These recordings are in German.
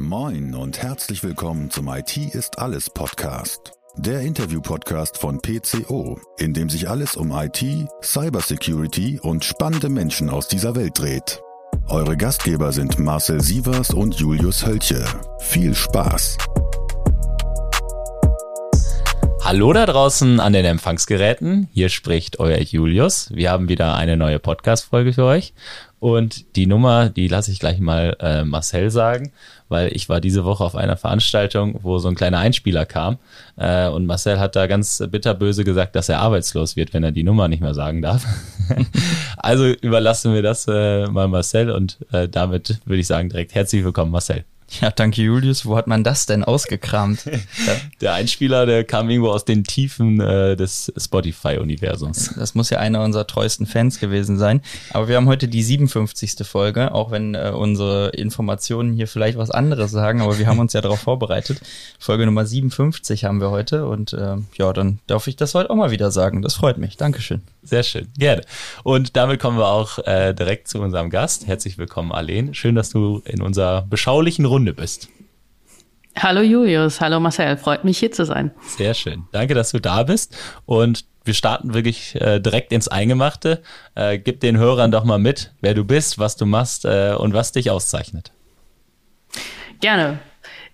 Moin und herzlich willkommen zum IT ist alles Podcast. Der Interview-Podcast von PCO, in dem sich alles um IT, Cybersecurity und spannende Menschen aus dieser Welt dreht. Eure Gastgeber sind Marcel Sievers und Julius Hölche. Viel Spaß! Hallo da draußen an den Empfangsgeräten. Hier spricht euer Julius. Wir haben wieder eine neue Podcast-Folge für euch. Und die Nummer, die lasse ich gleich mal äh, Marcel sagen, weil ich war diese Woche auf einer Veranstaltung, wo so ein kleiner Einspieler kam. Äh, und Marcel hat da ganz bitterböse gesagt, dass er arbeitslos wird, wenn er die Nummer nicht mehr sagen darf. also überlassen wir das äh, mal Marcel und äh, damit würde ich sagen direkt herzlich willkommen, Marcel. Ja, danke Julius. Wo hat man das denn ausgekramt? der Einspieler, der kam irgendwo aus den Tiefen äh, des Spotify-Universums. Das muss ja einer unserer treuesten Fans gewesen sein. Aber wir haben heute die 57. Folge, auch wenn äh, unsere Informationen hier vielleicht was anderes sagen, aber wir haben uns ja darauf vorbereitet. Folge Nummer 57 haben wir heute und äh, ja, dann darf ich das heute auch mal wieder sagen. Das freut mich. Dankeschön. Sehr schön, gerne. Und damit kommen wir auch äh, direkt zu unserem Gast. Herzlich willkommen, Arlene. Schön, dass du in unserer beschaulichen Runde bist. Hallo Julius, hallo Marcel, freut mich hier zu sein. Sehr schön. Danke, dass du da bist. Und wir starten wirklich äh, direkt ins Eingemachte. Äh, gib den Hörern doch mal mit, wer du bist, was du machst äh, und was dich auszeichnet. Gerne.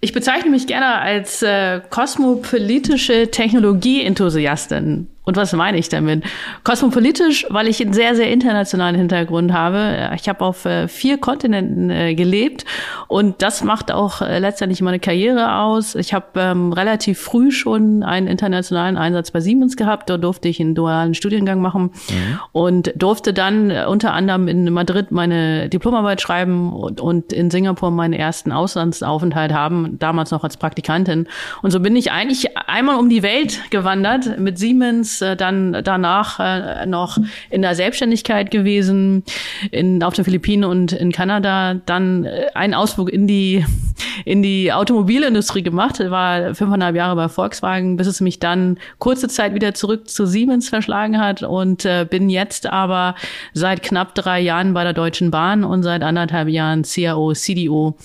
Ich bezeichne mich gerne als äh, kosmopolitische Technologie-Enthusiastin. Und was meine ich damit? Kosmopolitisch, weil ich einen sehr, sehr internationalen Hintergrund habe. Ich habe auf äh, vier Kontinenten äh, gelebt und das macht auch äh, letztendlich meine Karriere aus. Ich habe ähm, relativ früh schon einen internationalen Einsatz bei Siemens gehabt. Dort durfte ich einen dualen Studiengang machen mhm. und durfte dann unter anderem in Madrid meine Diplomarbeit schreiben und, und in Singapur meinen ersten Auslandsaufenthalt haben, damals noch als Praktikantin. Und so bin ich eigentlich einmal um die Welt gewandert mit Siemens äh, dann danach äh, noch in der Selbstständigkeit gewesen, in, auf den Philippinen und in Kanada. Dann äh, einen Ausflug in die, in die Automobilindustrie gemacht, war fünfeinhalb Jahre bei Volkswagen, bis es mich dann kurze Zeit wieder zurück zu Siemens verschlagen hat und äh, bin jetzt aber seit knapp drei Jahren bei der Deutschen Bahn und seit anderthalb Jahren CAO, CDO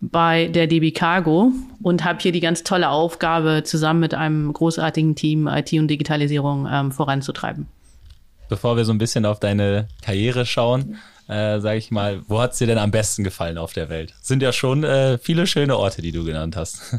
bei der DB Cargo und habe hier die ganz tolle Aufgabe, zusammen mit einem großartigen Team IT und Digitalisierung ähm, voranzutreiben. Bevor wir so ein bisschen auf deine Karriere schauen, äh, sage ich mal, wo hat es dir denn am besten gefallen auf der Welt? Sind ja schon äh, viele schöne Orte, die du genannt hast.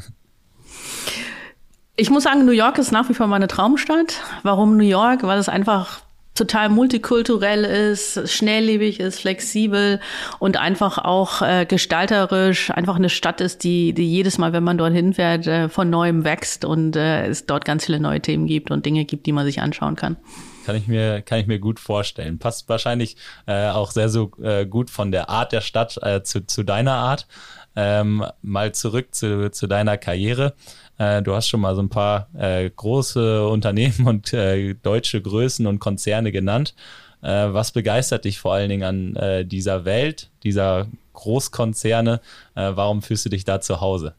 Ich muss sagen, New York ist nach wie vor meine Traumstadt. Warum New York? Weil es einfach total multikulturell ist, schnelllebig ist, flexibel und einfach auch äh, gestalterisch, einfach eine Stadt ist, die, die jedes Mal, wenn man dorthin fährt, äh, von neuem wächst und äh, es dort ganz viele neue Themen gibt und Dinge gibt, die man sich anschauen kann. Kann ich mir, kann ich mir gut vorstellen. Passt wahrscheinlich äh, auch sehr so äh, gut von der Art der Stadt äh, zu, zu deiner Art. Ähm, mal zurück zu, zu deiner Karriere. Äh, du hast schon mal so ein paar äh, große Unternehmen und äh, deutsche Größen und Konzerne genannt. Was begeistert dich vor allen Dingen an dieser Welt, dieser Großkonzerne? Warum fühlst du dich da zu Hause?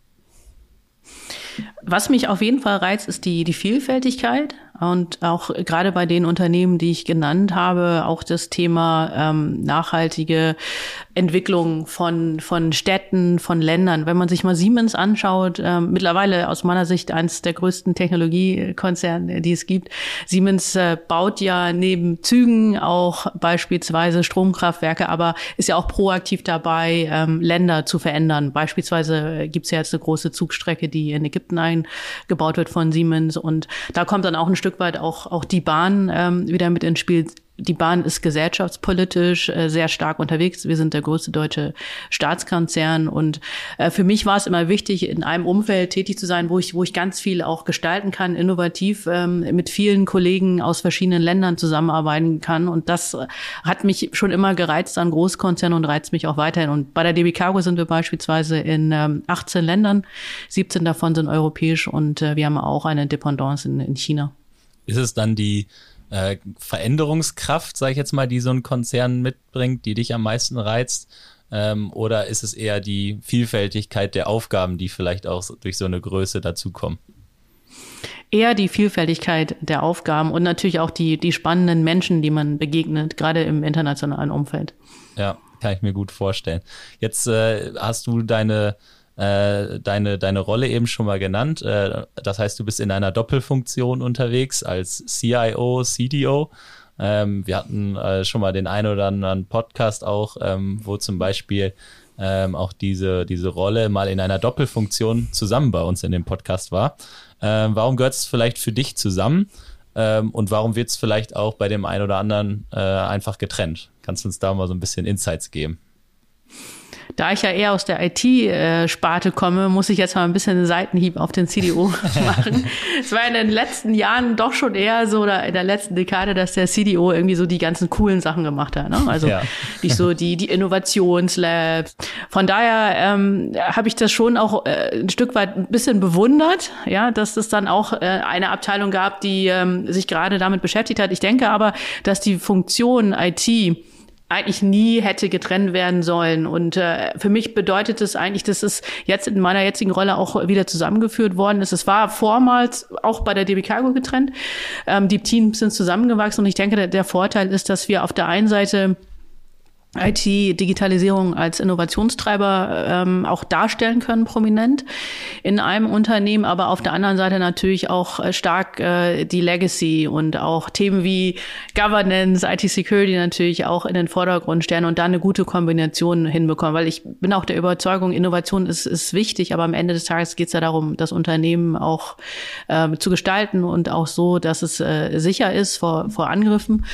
Was mich auf jeden Fall reizt, ist die, die Vielfältigkeit. Und auch gerade bei den Unternehmen, die ich genannt habe, auch das Thema ähm, nachhaltige Entwicklung von, von Städten, von Ländern. Wenn man sich mal Siemens anschaut, ähm, mittlerweile aus meiner Sicht eines der größten Technologiekonzerne, die es gibt. Siemens äh, baut ja neben Zügen auch beispielsweise Stromkraftwerke, aber ist ja auch proaktiv dabei, ähm, Länder zu verändern. Beispielsweise gibt es ja jetzt eine große Zugstrecke, die in Ägypten eingebaut wird von Siemens. Und da kommt dann auch ein Stück Stück weit auch, auch die Bahn ähm, wieder mit ins Spiel. Die Bahn ist gesellschaftspolitisch äh, sehr stark unterwegs. Wir sind der größte deutsche Staatskonzern und äh, für mich war es immer wichtig, in einem Umfeld tätig zu sein, wo ich, wo ich ganz viel auch gestalten kann, innovativ ähm, mit vielen Kollegen aus verschiedenen Ländern zusammenarbeiten kann. Und das hat mich schon immer gereizt an Großkonzernen und reizt mich auch weiterhin. Und bei der DB Cargo sind wir beispielsweise in ähm, 18 Ländern, 17 davon sind europäisch und äh, wir haben auch eine Dependance in, in China. Ist es dann die äh, Veränderungskraft, sage ich jetzt mal, die so ein Konzern mitbringt, die dich am meisten reizt? Ähm, oder ist es eher die Vielfältigkeit der Aufgaben, die vielleicht auch durch so eine Größe dazukommen? Eher die Vielfältigkeit der Aufgaben und natürlich auch die, die spannenden Menschen, die man begegnet, gerade im internationalen Umfeld. Ja, kann ich mir gut vorstellen. Jetzt äh, hast du deine äh, deine, deine Rolle eben schon mal genannt. Äh, das heißt, du bist in einer Doppelfunktion unterwegs als CIO, CDO. Ähm, wir hatten äh, schon mal den einen oder anderen Podcast auch, ähm, wo zum Beispiel ähm, auch diese, diese Rolle mal in einer Doppelfunktion zusammen bei uns in dem Podcast war. Ähm, warum gehört es vielleicht für dich zusammen? Ähm, und warum wird es vielleicht auch bei dem einen oder anderen äh, einfach getrennt? Kannst du uns da mal so ein bisschen Insights geben? Da ich ja eher aus der IT-Sparte komme, muss ich jetzt mal ein bisschen einen Seitenhieb auf den CDO machen. es war in den letzten Jahren doch schon eher so, oder in der letzten Dekade, dass der CDO irgendwie so die ganzen coolen Sachen gemacht hat. Ne? Also ja. nicht so die, die Innovationslabs. Von daher ähm, habe ich das schon auch äh, ein Stück weit ein bisschen bewundert, ja, dass es dann auch äh, eine Abteilung gab, die ähm, sich gerade damit beschäftigt hat. Ich denke aber, dass die Funktion IT eigentlich nie hätte getrennt werden sollen. Und äh, für mich bedeutet es eigentlich, dass es jetzt in meiner jetzigen Rolle auch wieder zusammengeführt worden ist. Es war vormals auch bei der DB Cargo getrennt. Ähm, die Teams sind zusammengewachsen und ich denke, der, der Vorteil ist, dass wir auf der einen Seite IT-Digitalisierung als Innovationstreiber ähm, auch darstellen können, prominent in einem Unternehmen, aber auf der anderen Seite natürlich auch äh, stark äh, die Legacy und auch Themen wie Governance, IT-Security natürlich auch in den Vordergrund stellen und da eine gute Kombination hinbekommen, weil ich bin auch der Überzeugung, Innovation ist, ist wichtig, aber am Ende des Tages geht es ja darum, das Unternehmen auch äh, zu gestalten und auch so, dass es äh, sicher ist vor, vor Angriffen,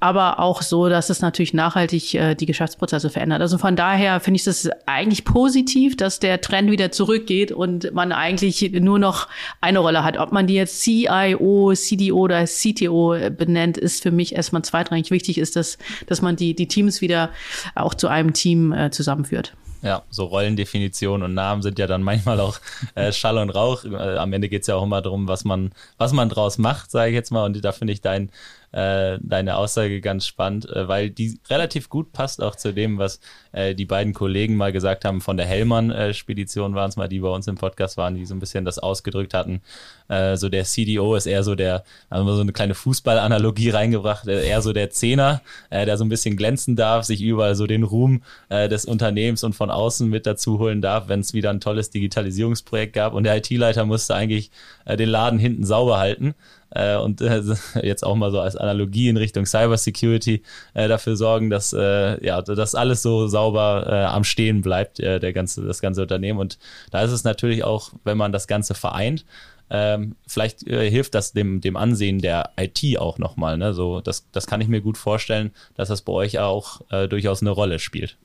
aber auch so, dass es natürlich nachhaltig äh, die die Geschäftsprozesse verändert. Also von daher finde ich das eigentlich positiv, dass der Trend wieder zurückgeht und man eigentlich nur noch eine Rolle hat. Ob man die jetzt CIO, CDO oder CTO benennt, ist für mich erstmal zweitrangig. Wichtig ist, dass, dass man die, die Teams wieder auch zu einem Team äh, zusammenführt. Ja, so Rollendefinitionen und Namen sind ja dann manchmal auch äh, Schall und Rauch. Äh, am Ende geht es ja auch immer darum, was man, was man draus macht, sage ich jetzt mal. Und da finde ich dein äh, deine Aussage ganz spannend, äh, weil die relativ gut passt auch zu dem, was äh, die beiden Kollegen mal gesagt haben von der Hellmann-Spedition waren es mal, die bei uns im Podcast waren, die so ein bisschen das ausgedrückt hatten. Äh, so der CDO ist eher so der, haben wir so eine kleine Fußballanalogie reingebracht, äh, eher so der Zehner, äh, der so ein bisschen glänzen darf, sich überall so den Ruhm äh, des Unternehmens und von außen mit dazu holen darf, wenn es wieder ein tolles Digitalisierungsprojekt gab. Und der IT-Leiter musste eigentlich äh, den Laden hinten sauber halten äh, und äh, jetzt auch mal so als Analogie in Richtung Cybersecurity äh, dafür sorgen, dass äh, ja dass alles so sauber äh, am Stehen bleibt, äh, der ganze das ganze Unternehmen. Und da ist es natürlich auch, wenn man das Ganze vereint, ähm, vielleicht äh, hilft das dem, dem Ansehen der IT auch nochmal. Ne? So, das, das kann ich mir gut vorstellen, dass das bei euch auch äh, durchaus eine Rolle spielt.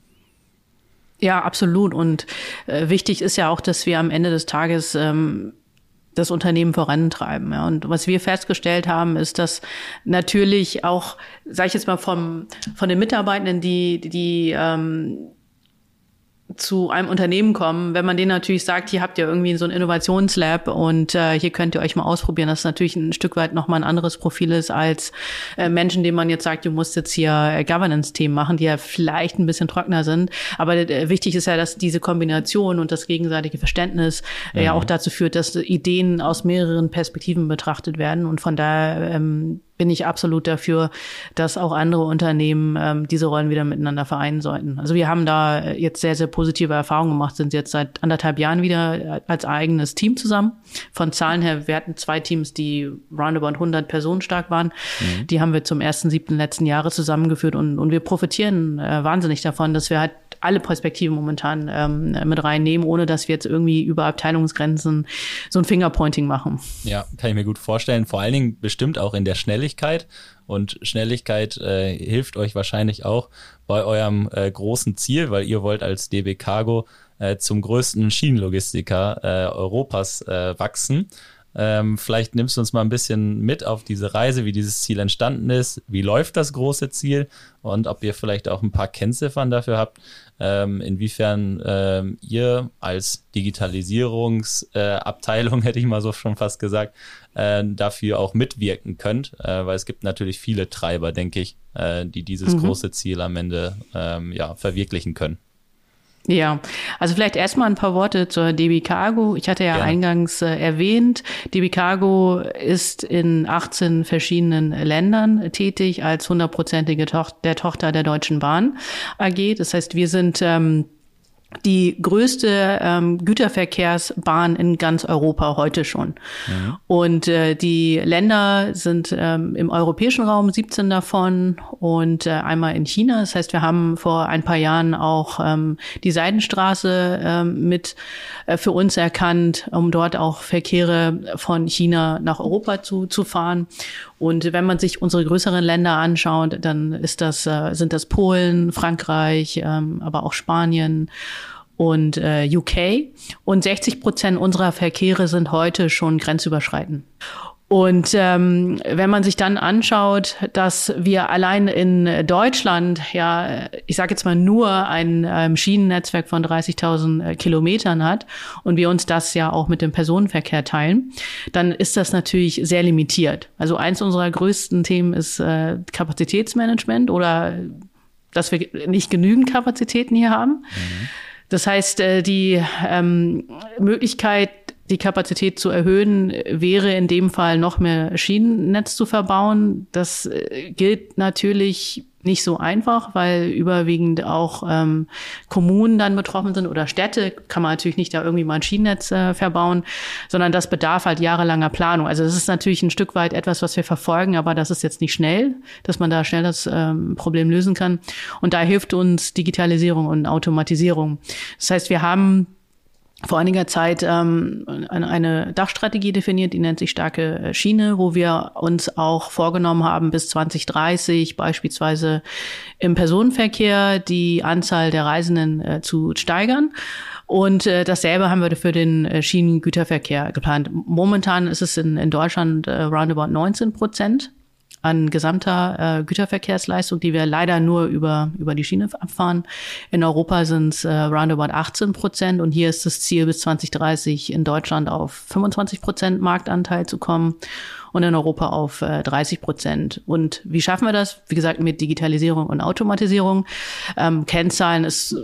Ja, absolut. Und äh, wichtig ist ja auch, dass wir am Ende des Tages ähm, das Unternehmen vorantreiben. Ja. Und was wir festgestellt haben, ist, dass natürlich auch, sage ich jetzt mal, vom, von den Mitarbeitenden, die, die ähm, zu einem Unternehmen kommen, wenn man denen natürlich sagt, hier habt ihr irgendwie so ein Innovationslab und äh, hier könnt ihr euch mal ausprobieren, dass natürlich ein Stück weit nochmal ein anderes Profil ist als äh, Menschen, denen man jetzt sagt, du musst jetzt hier äh, Governance-Themen machen, die ja vielleicht ein bisschen trockener sind. Aber äh, wichtig ist ja, dass diese Kombination und das gegenseitige Verständnis äh, mhm. ja auch dazu führt, dass Ideen aus mehreren Perspektiven betrachtet werden und von daher ähm, bin ich absolut dafür, dass auch andere Unternehmen ähm, diese Rollen wieder miteinander vereinen sollten. Also wir haben da jetzt sehr, sehr positive Erfahrungen gemacht, sind jetzt seit anderthalb Jahren wieder als eigenes Team zusammen. Von Zahlen her, wir hatten zwei Teams, die roundabout 100 Personen stark waren. Mhm. Die haben wir zum ersten, siebten letzten Jahre zusammengeführt und, und wir profitieren äh, wahnsinnig davon, dass wir halt alle Perspektiven momentan ähm, mit reinnehmen, ohne dass wir jetzt irgendwie über Abteilungsgrenzen so ein Fingerpointing machen. Ja, kann ich mir gut vorstellen. Vor allen Dingen bestimmt auch in der Schnelligkeit. Und Schnelligkeit äh, hilft euch wahrscheinlich auch bei eurem äh, großen Ziel, weil ihr wollt als DB Cargo äh, zum größten Schienenlogistiker äh, Europas äh, wachsen. Ähm, vielleicht nimmst du uns mal ein bisschen mit auf diese Reise, wie dieses Ziel entstanden ist, wie läuft das große Ziel und ob ihr vielleicht auch ein paar Kennziffern dafür habt, ähm, inwiefern ähm, ihr als Digitalisierungsabteilung, äh, hätte ich mal so schon fast gesagt, äh, dafür auch mitwirken könnt, äh, weil es gibt natürlich viele Treiber, denke ich, äh, die dieses mhm. große Ziel am Ende ähm, ja, verwirklichen können. Ja, also vielleicht erstmal ein paar Worte zur DB Cargo. Ich hatte ja, ja. eingangs äh, erwähnt, DB Cargo ist in 18 verschiedenen Ländern tätig als hundertprozentige Tochter der Tochter der Deutschen Bahn AG. Das heißt, wir sind ähm, die größte ähm, Güterverkehrsbahn in ganz Europa heute schon. Mhm. Und äh, die Länder sind ähm, im europäischen Raum 17 davon und äh, einmal in China. Das heißt, wir haben vor ein paar Jahren auch ähm, die Seidenstraße ähm, mit äh, für uns erkannt, um dort auch Verkehre von China nach Europa zu, zu fahren. Und wenn man sich unsere größeren Länder anschaut, dann ist das, äh, sind das Polen, Frankreich, ähm, aber auch Spanien und äh, UK. Und 60 Prozent unserer Verkehre sind heute schon grenzüberschreitend. Und ähm, wenn man sich dann anschaut, dass wir allein in Deutschland ja, ich sage jetzt mal nur ein ähm, Schienennetzwerk von 30.000 äh, Kilometern hat und wir uns das ja auch mit dem Personenverkehr teilen, dann ist das natürlich sehr limitiert. Also eins unserer größten Themen ist äh, Kapazitätsmanagement oder dass wir nicht genügend Kapazitäten hier haben. Mhm. Das heißt, äh, die ähm, Möglichkeit, die Kapazität zu erhöhen, wäre in dem Fall noch mehr Schienennetz zu verbauen. Das äh, gilt natürlich nicht so einfach, weil überwiegend auch ähm, Kommunen dann betroffen sind oder Städte, kann man natürlich nicht da irgendwie mal ein Schienennetz äh, verbauen, sondern das bedarf halt jahrelanger Planung. Also das ist natürlich ein Stück weit etwas, was wir verfolgen, aber das ist jetzt nicht schnell, dass man da schnell das ähm, Problem lösen kann. Und da hilft uns Digitalisierung und Automatisierung. Das heißt, wir haben vor einiger Zeit ähm, eine Dachstrategie definiert, die nennt sich starke Schiene, wo wir uns auch vorgenommen haben, bis 2030 beispielsweise im Personenverkehr die Anzahl der Reisenden äh, zu steigern. Und äh, dasselbe haben wir für den äh, Schienengüterverkehr geplant. Momentan ist es in, in Deutschland äh, roundabout 19 Prozent an gesamter äh, Güterverkehrsleistung, die wir leider nur über, über die Schiene abfahren. In Europa sind es äh, roundabout 18 Prozent und hier ist das Ziel bis 2030 in Deutschland auf 25 Prozent Marktanteil zu kommen und in Europa auf äh, 30 Prozent. Und wie schaffen wir das? Wie gesagt, mit Digitalisierung und Automatisierung. Ähm, Kennzahlen ist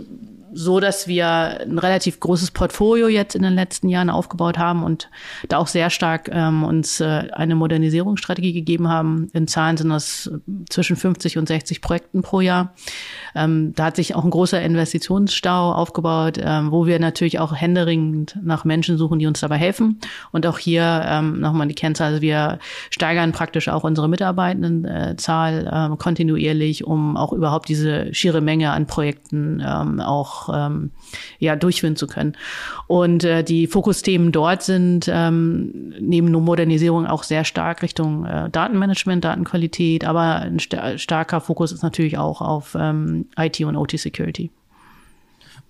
so, dass wir ein relativ großes Portfolio jetzt in den letzten Jahren aufgebaut haben und da auch sehr stark ähm, uns äh, eine Modernisierungsstrategie gegeben haben. In Zahlen sind das zwischen 50 und 60 Projekten pro Jahr. Ähm, da hat sich auch ein großer Investitionsstau aufgebaut, ähm, wo wir natürlich auch händeringend nach Menschen suchen, die uns dabei helfen. Und auch hier ähm, nochmal die Kennzahl, also wir steigern praktisch auch unsere Mitarbeitendenzahl äh, kontinuierlich, um auch überhaupt diese schiere Menge an Projekten ähm, auch ähm, ja durchführen zu können. Und äh, die Fokusthemen dort sind ähm, neben Modernisierung auch sehr stark Richtung äh, Datenmanagement, Datenqualität, aber ein st starker Fokus ist natürlich auch auf ähm, IT und OT Security.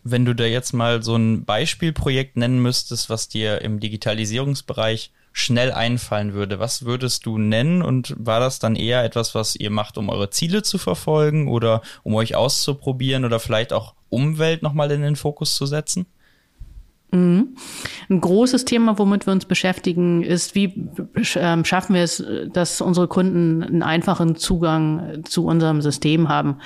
Wenn du da jetzt mal so ein Beispielprojekt nennen müsstest, was dir im Digitalisierungsbereich schnell einfallen würde, was würdest du nennen und war das dann eher etwas, was ihr macht, um eure Ziele zu verfolgen oder um euch auszuprobieren oder vielleicht auch Umwelt nochmal in den Fokus zu setzen? Mhm. Ein großes Thema, womit wir uns beschäftigen, ist, wie ähm, schaffen wir es, dass unsere Kunden einen einfachen Zugang zu unserem System haben.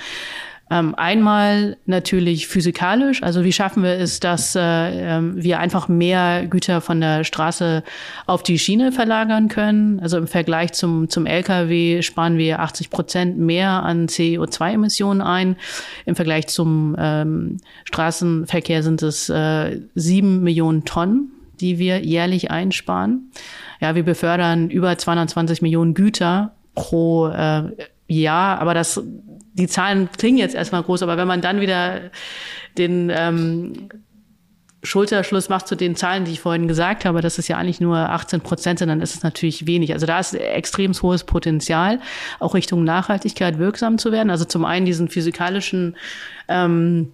Ähm, einmal natürlich physikalisch, also wie schaffen wir es, dass äh, ähm, wir einfach mehr Güter von der Straße auf die Schiene verlagern können. Also im Vergleich zum, zum Lkw sparen wir 80 Prozent mehr an CO2-Emissionen ein. Im Vergleich zum ähm, Straßenverkehr sind es äh, sieben Millionen Tonnen die wir jährlich einsparen. Ja, wir befördern über 220 Millionen Güter pro äh, Jahr, aber das die Zahlen klingen jetzt erstmal groß, aber wenn man dann wieder den ähm, Schulterschluss macht zu den Zahlen, die ich vorhin gesagt habe, dass es ja eigentlich nur 18 Prozent sind, dann ist es natürlich wenig. Also da ist extrem hohes Potenzial, auch Richtung Nachhaltigkeit wirksam zu werden. Also zum einen diesen physikalischen ähm,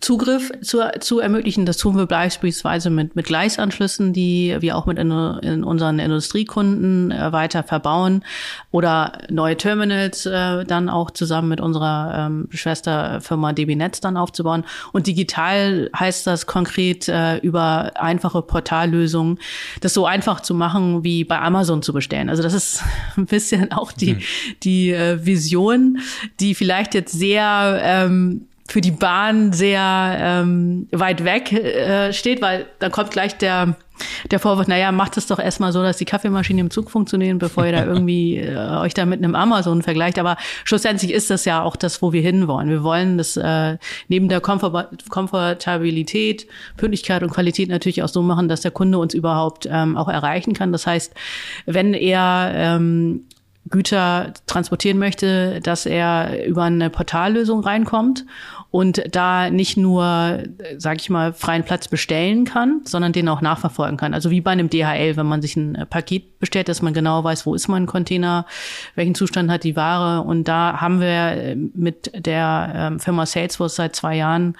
Zugriff zu, zu ermöglichen. Das tun wir beispielsweise mit, mit Gleisanschlüssen, die wir auch mit in, in unseren Industriekunden äh, weiter verbauen oder neue Terminals äh, dann auch zusammen mit unserer ähm, Schwesterfirma DB Netz dann aufzubauen. Und digital heißt das konkret äh, über einfache Portallösungen, das so einfach zu machen, wie bei Amazon zu bestellen. Also das ist ein bisschen auch die, mhm. die äh, Vision, die vielleicht jetzt sehr ähm, für die Bahn sehr ähm, weit weg äh, steht, weil dann kommt gleich der der Vorwurf, naja, macht es doch erstmal so, dass die Kaffeemaschinen im Zug funktionieren, bevor ihr da irgendwie äh, euch da mit einem Amazon vergleicht. Aber schlussendlich ist das ja auch das, wo wir hinwollen. Wir wollen das äh, neben der Komfort Komfortabilität, Pünktlichkeit und Qualität natürlich auch so machen, dass der Kunde uns überhaupt ähm, auch erreichen kann. Das heißt, wenn er ähm, Güter transportieren möchte, dass er über eine Portallösung reinkommt und da nicht nur, sage ich mal, freien Platz bestellen kann, sondern den auch nachverfolgen kann. Also wie bei einem DHL, wenn man sich ein Paket bestellt, dass man genau weiß, wo ist mein Container, welchen Zustand hat die Ware. Und da haben wir mit der ähm, Firma Salesforce seit zwei Jahren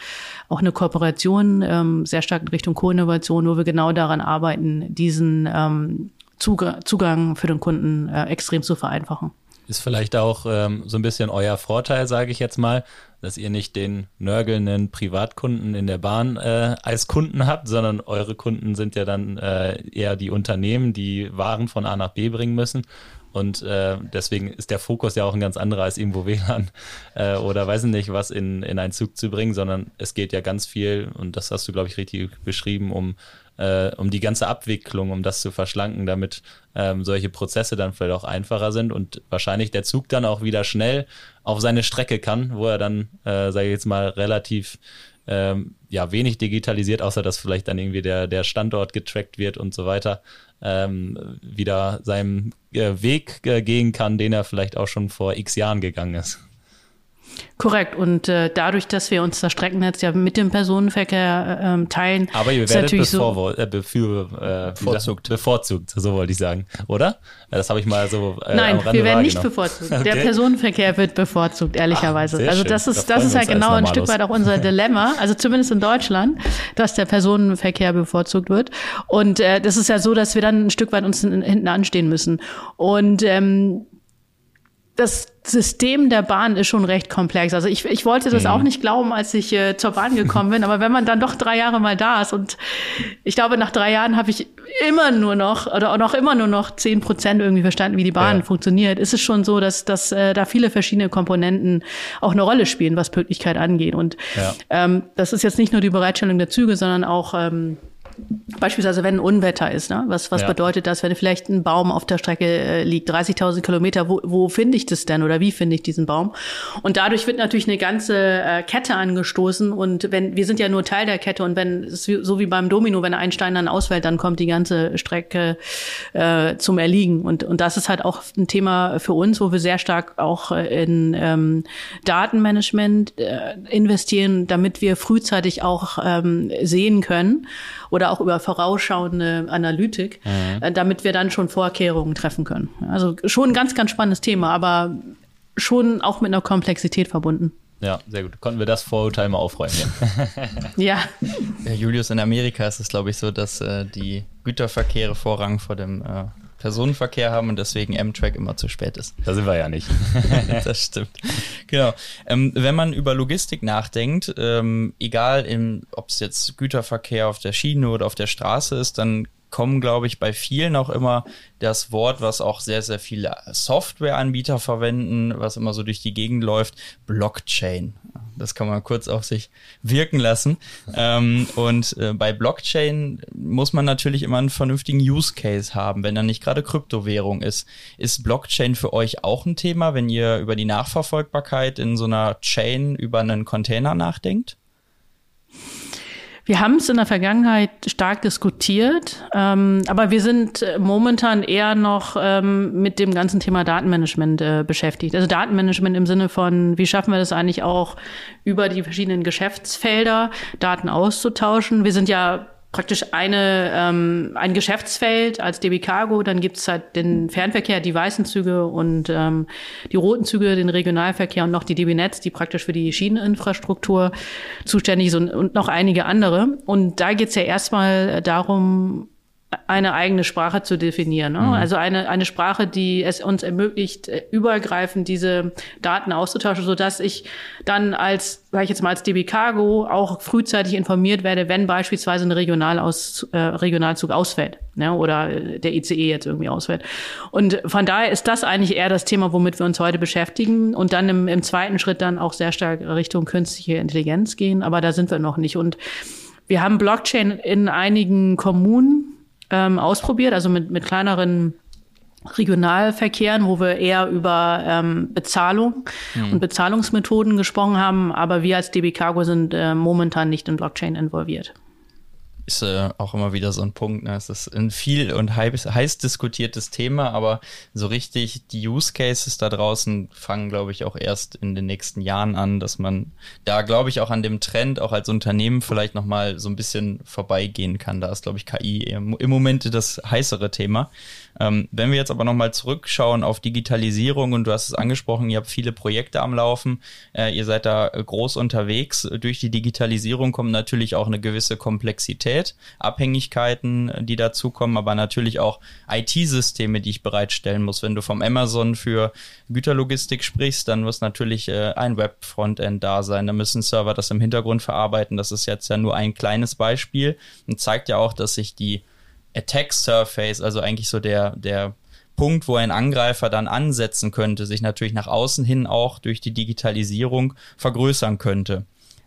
auch eine Kooperation, ähm, sehr stark in Richtung Co-Innovation, wo wir genau daran arbeiten, diesen ähm, Zugang für den Kunden äh, extrem zu vereinfachen. Ist vielleicht auch ähm, so ein bisschen euer Vorteil, sage ich jetzt mal, dass ihr nicht den nörgelnden Privatkunden in der Bahn äh, als Kunden habt, sondern eure Kunden sind ja dann äh, eher die Unternehmen, die Waren von A nach B bringen müssen. Und äh, deswegen ist der Fokus ja auch ein ganz anderer als irgendwo WLAN äh, oder weiß nicht was in, in einen Zug zu bringen, sondern es geht ja ganz viel, und das hast du, glaube ich, richtig beschrieben, um äh, um die ganze Abwicklung, um das zu verschlanken, damit ähm, solche Prozesse dann vielleicht auch einfacher sind und wahrscheinlich der Zug dann auch wieder schnell auf seine Strecke kann, wo er dann, äh, sage ich jetzt mal, relativ ähm, ja, wenig digitalisiert, außer dass vielleicht dann irgendwie der, der Standort getrackt wird und so weiter, ähm, wieder seinem äh, Weg äh, gehen kann, den er vielleicht auch schon vor x Jahren gegangen ist. Korrekt. Und äh, dadurch, dass wir uns das Streckennetz ja mit dem Personenverkehr ähm, teilen, aber ihr werdet bevor, so, äh, befür, äh, bevorzugt. bevorzugt, so wollte ich sagen, oder? Das habe ich mal so. Äh, Nein, wir werden nicht bevorzugt. Okay. Der Personenverkehr wird bevorzugt, ehrlicherweise. Ah, also das ist, das ist halt genau ein Stück weit auch unser Dilemma. Also zumindest in Deutschland, dass der Personenverkehr bevorzugt wird. Und äh, das ist ja so, dass wir dann ein Stück weit uns hinten anstehen müssen. Und ähm, das System der Bahn ist schon recht komplex. Also ich, ich wollte das mhm. auch nicht glauben, als ich äh, zur Bahn gekommen bin. Aber wenn man dann doch drei Jahre mal da ist und ich glaube, nach drei Jahren habe ich immer nur noch oder auch noch immer nur noch zehn Prozent irgendwie verstanden, wie die Bahn ja. funktioniert, ist es schon so, dass, dass äh, da viele verschiedene Komponenten auch eine Rolle spielen, was Pünktlichkeit angeht. Und ja. ähm, das ist jetzt nicht nur die Bereitstellung der Züge, sondern auch ähm, Beispielsweise, wenn ein Unwetter ist, ne? was, was ja. bedeutet das, wenn vielleicht ein Baum auf der Strecke äh, liegt, 30.000 Kilometer, wo, wo finde ich das denn oder wie finde ich diesen Baum? Und dadurch wird natürlich eine ganze äh, Kette angestoßen und wenn, wir sind ja nur Teil der Kette und wenn, es so wie beim Domino, wenn ein Stein dann ausfällt, dann kommt die ganze Strecke äh, zum Erliegen und, und das ist halt auch ein Thema für uns, wo wir sehr stark auch äh, in ähm, Datenmanagement äh, investieren, damit wir frühzeitig auch ähm, sehen können, oder auch über vorausschauende Analytik, mhm. Äh, damit wir dann schon Vorkehrungen treffen können. Also schon ein ganz, ganz spannendes Thema, aber schon auch mit einer Komplexität verbunden. Ja, sehr gut. Konnten wir das Vorurteil mal aufräumen. ja. ja. Julius, in Amerika ist es, glaube ich, so, dass äh, die Güterverkehre Vorrang vor dem äh, Personenverkehr haben und deswegen Amtrak immer zu spät ist. Da sind wir ja nicht. das stimmt. Genau. Ähm, wenn man über Logistik nachdenkt, ähm, egal ob es jetzt Güterverkehr auf der Schiene oder auf der Straße ist, dann kommen, glaube ich, bei vielen auch immer das Wort, was auch sehr, sehr viele Softwareanbieter verwenden, was immer so durch die Gegend läuft, Blockchain. Das kann man kurz auf sich wirken lassen. ähm, und äh, bei Blockchain muss man natürlich immer einen vernünftigen Use Case haben, wenn er nicht gerade Kryptowährung ist. Ist Blockchain für euch auch ein Thema, wenn ihr über die Nachverfolgbarkeit in so einer Chain über einen Container nachdenkt? Wir haben es in der Vergangenheit stark diskutiert, ähm, aber wir sind äh, momentan eher noch ähm, mit dem ganzen Thema Datenmanagement äh, beschäftigt. Also Datenmanagement im Sinne von, wie schaffen wir das eigentlich auch über die verschiedenen Geschäftsfelder Daten auszutauschen. Wir sind ja praktisch eine, ähm, ein Geschäftsfeld als DB Cargo. Dann gibt es halt den Fernverkehr, die weißen Züge und ähm, die roten Züge, den Regionalverkehr und noch die DB Netz, die praktisch für die Schieneninfrastruktur zuständig sind und noch einige andere. Und da geht es ja erstmal darum, eine eigene Sprache zu definieren. Ne? Mhm. Also eine, eine Sprache, die es uns ermöglicht, äh, übergreifend diese Daten auszutauschen, so dass ich dann als, sage ich jetzt mal als DB Cargo auch frühzeitig informiert werde, wenn beispielsweise ein Regionalaus, äh, Regionalzug ausfällt ne? oder äh, der ICE jetzt irgendwie ausfällt. Und von daher ist das eigentlich eher das Thema, womit wir uns heute beschäftigen und dann im, im zweiten Schritt dann auch sehr stark Richtung künstliche Intelligenz gehen. Aber da sind wir noch nicht. Und wir haben Blockchain in einigen Kommunen ähm, ausprobiert, also mit, mit kleineren Regionalverkehren, wo wir eher über ähm, Bezahlung mhm. und Bezahlungsmethoden gesprochen haben, aber wir als DB Cargo sind äh, momentan nicht in Blockchain involviert ist äh, auch immer wieder so ein Punkt. Ne? Es ist ein viel und heiß, heiß diskutiertes Thema, aber so richtig die Use Cases da draußen fangen, glaube ich, auch erst in den nächsten Jahren an, dass man da, glaube ich, auch an dem Trend auch als Unternehmen vielleicht nochmal so ein bisschen vorbeigehen kann. Da ist, glaube ich, KI im, im Moment das heißere Thema. Ähm, wenn wir jetzt aber nochmal zurückschauen auf Digitalisierung und du hast es angesprochen, ihr habt viele Projekte am Laufen, äh, ihr seid da groß unterwegs. Durch die Digitalisierung kommt natürlich auch eine gewisse Komplexität, Abhängigkeiten, die dazukommen, aber natürlich auch IT-Systeme, die ich bereitstellen muss. Wenn du vom Amazon für Güterlogistik sprichst, dann muss natürlich äh, ein Web-Frontend da sein. Da müssen Server das im Hintergrund verarbeiten. Das ist jetzt ja nur ein kleines Beispiel und zeigt ja auch, dass sich die Attack Surface, also eigentlich so der, der Punkt, wo ein Angreifer dann ansetzen könnte, sich natürlich nach außen hin auch durch die Digitalisierung vergrößern könnte.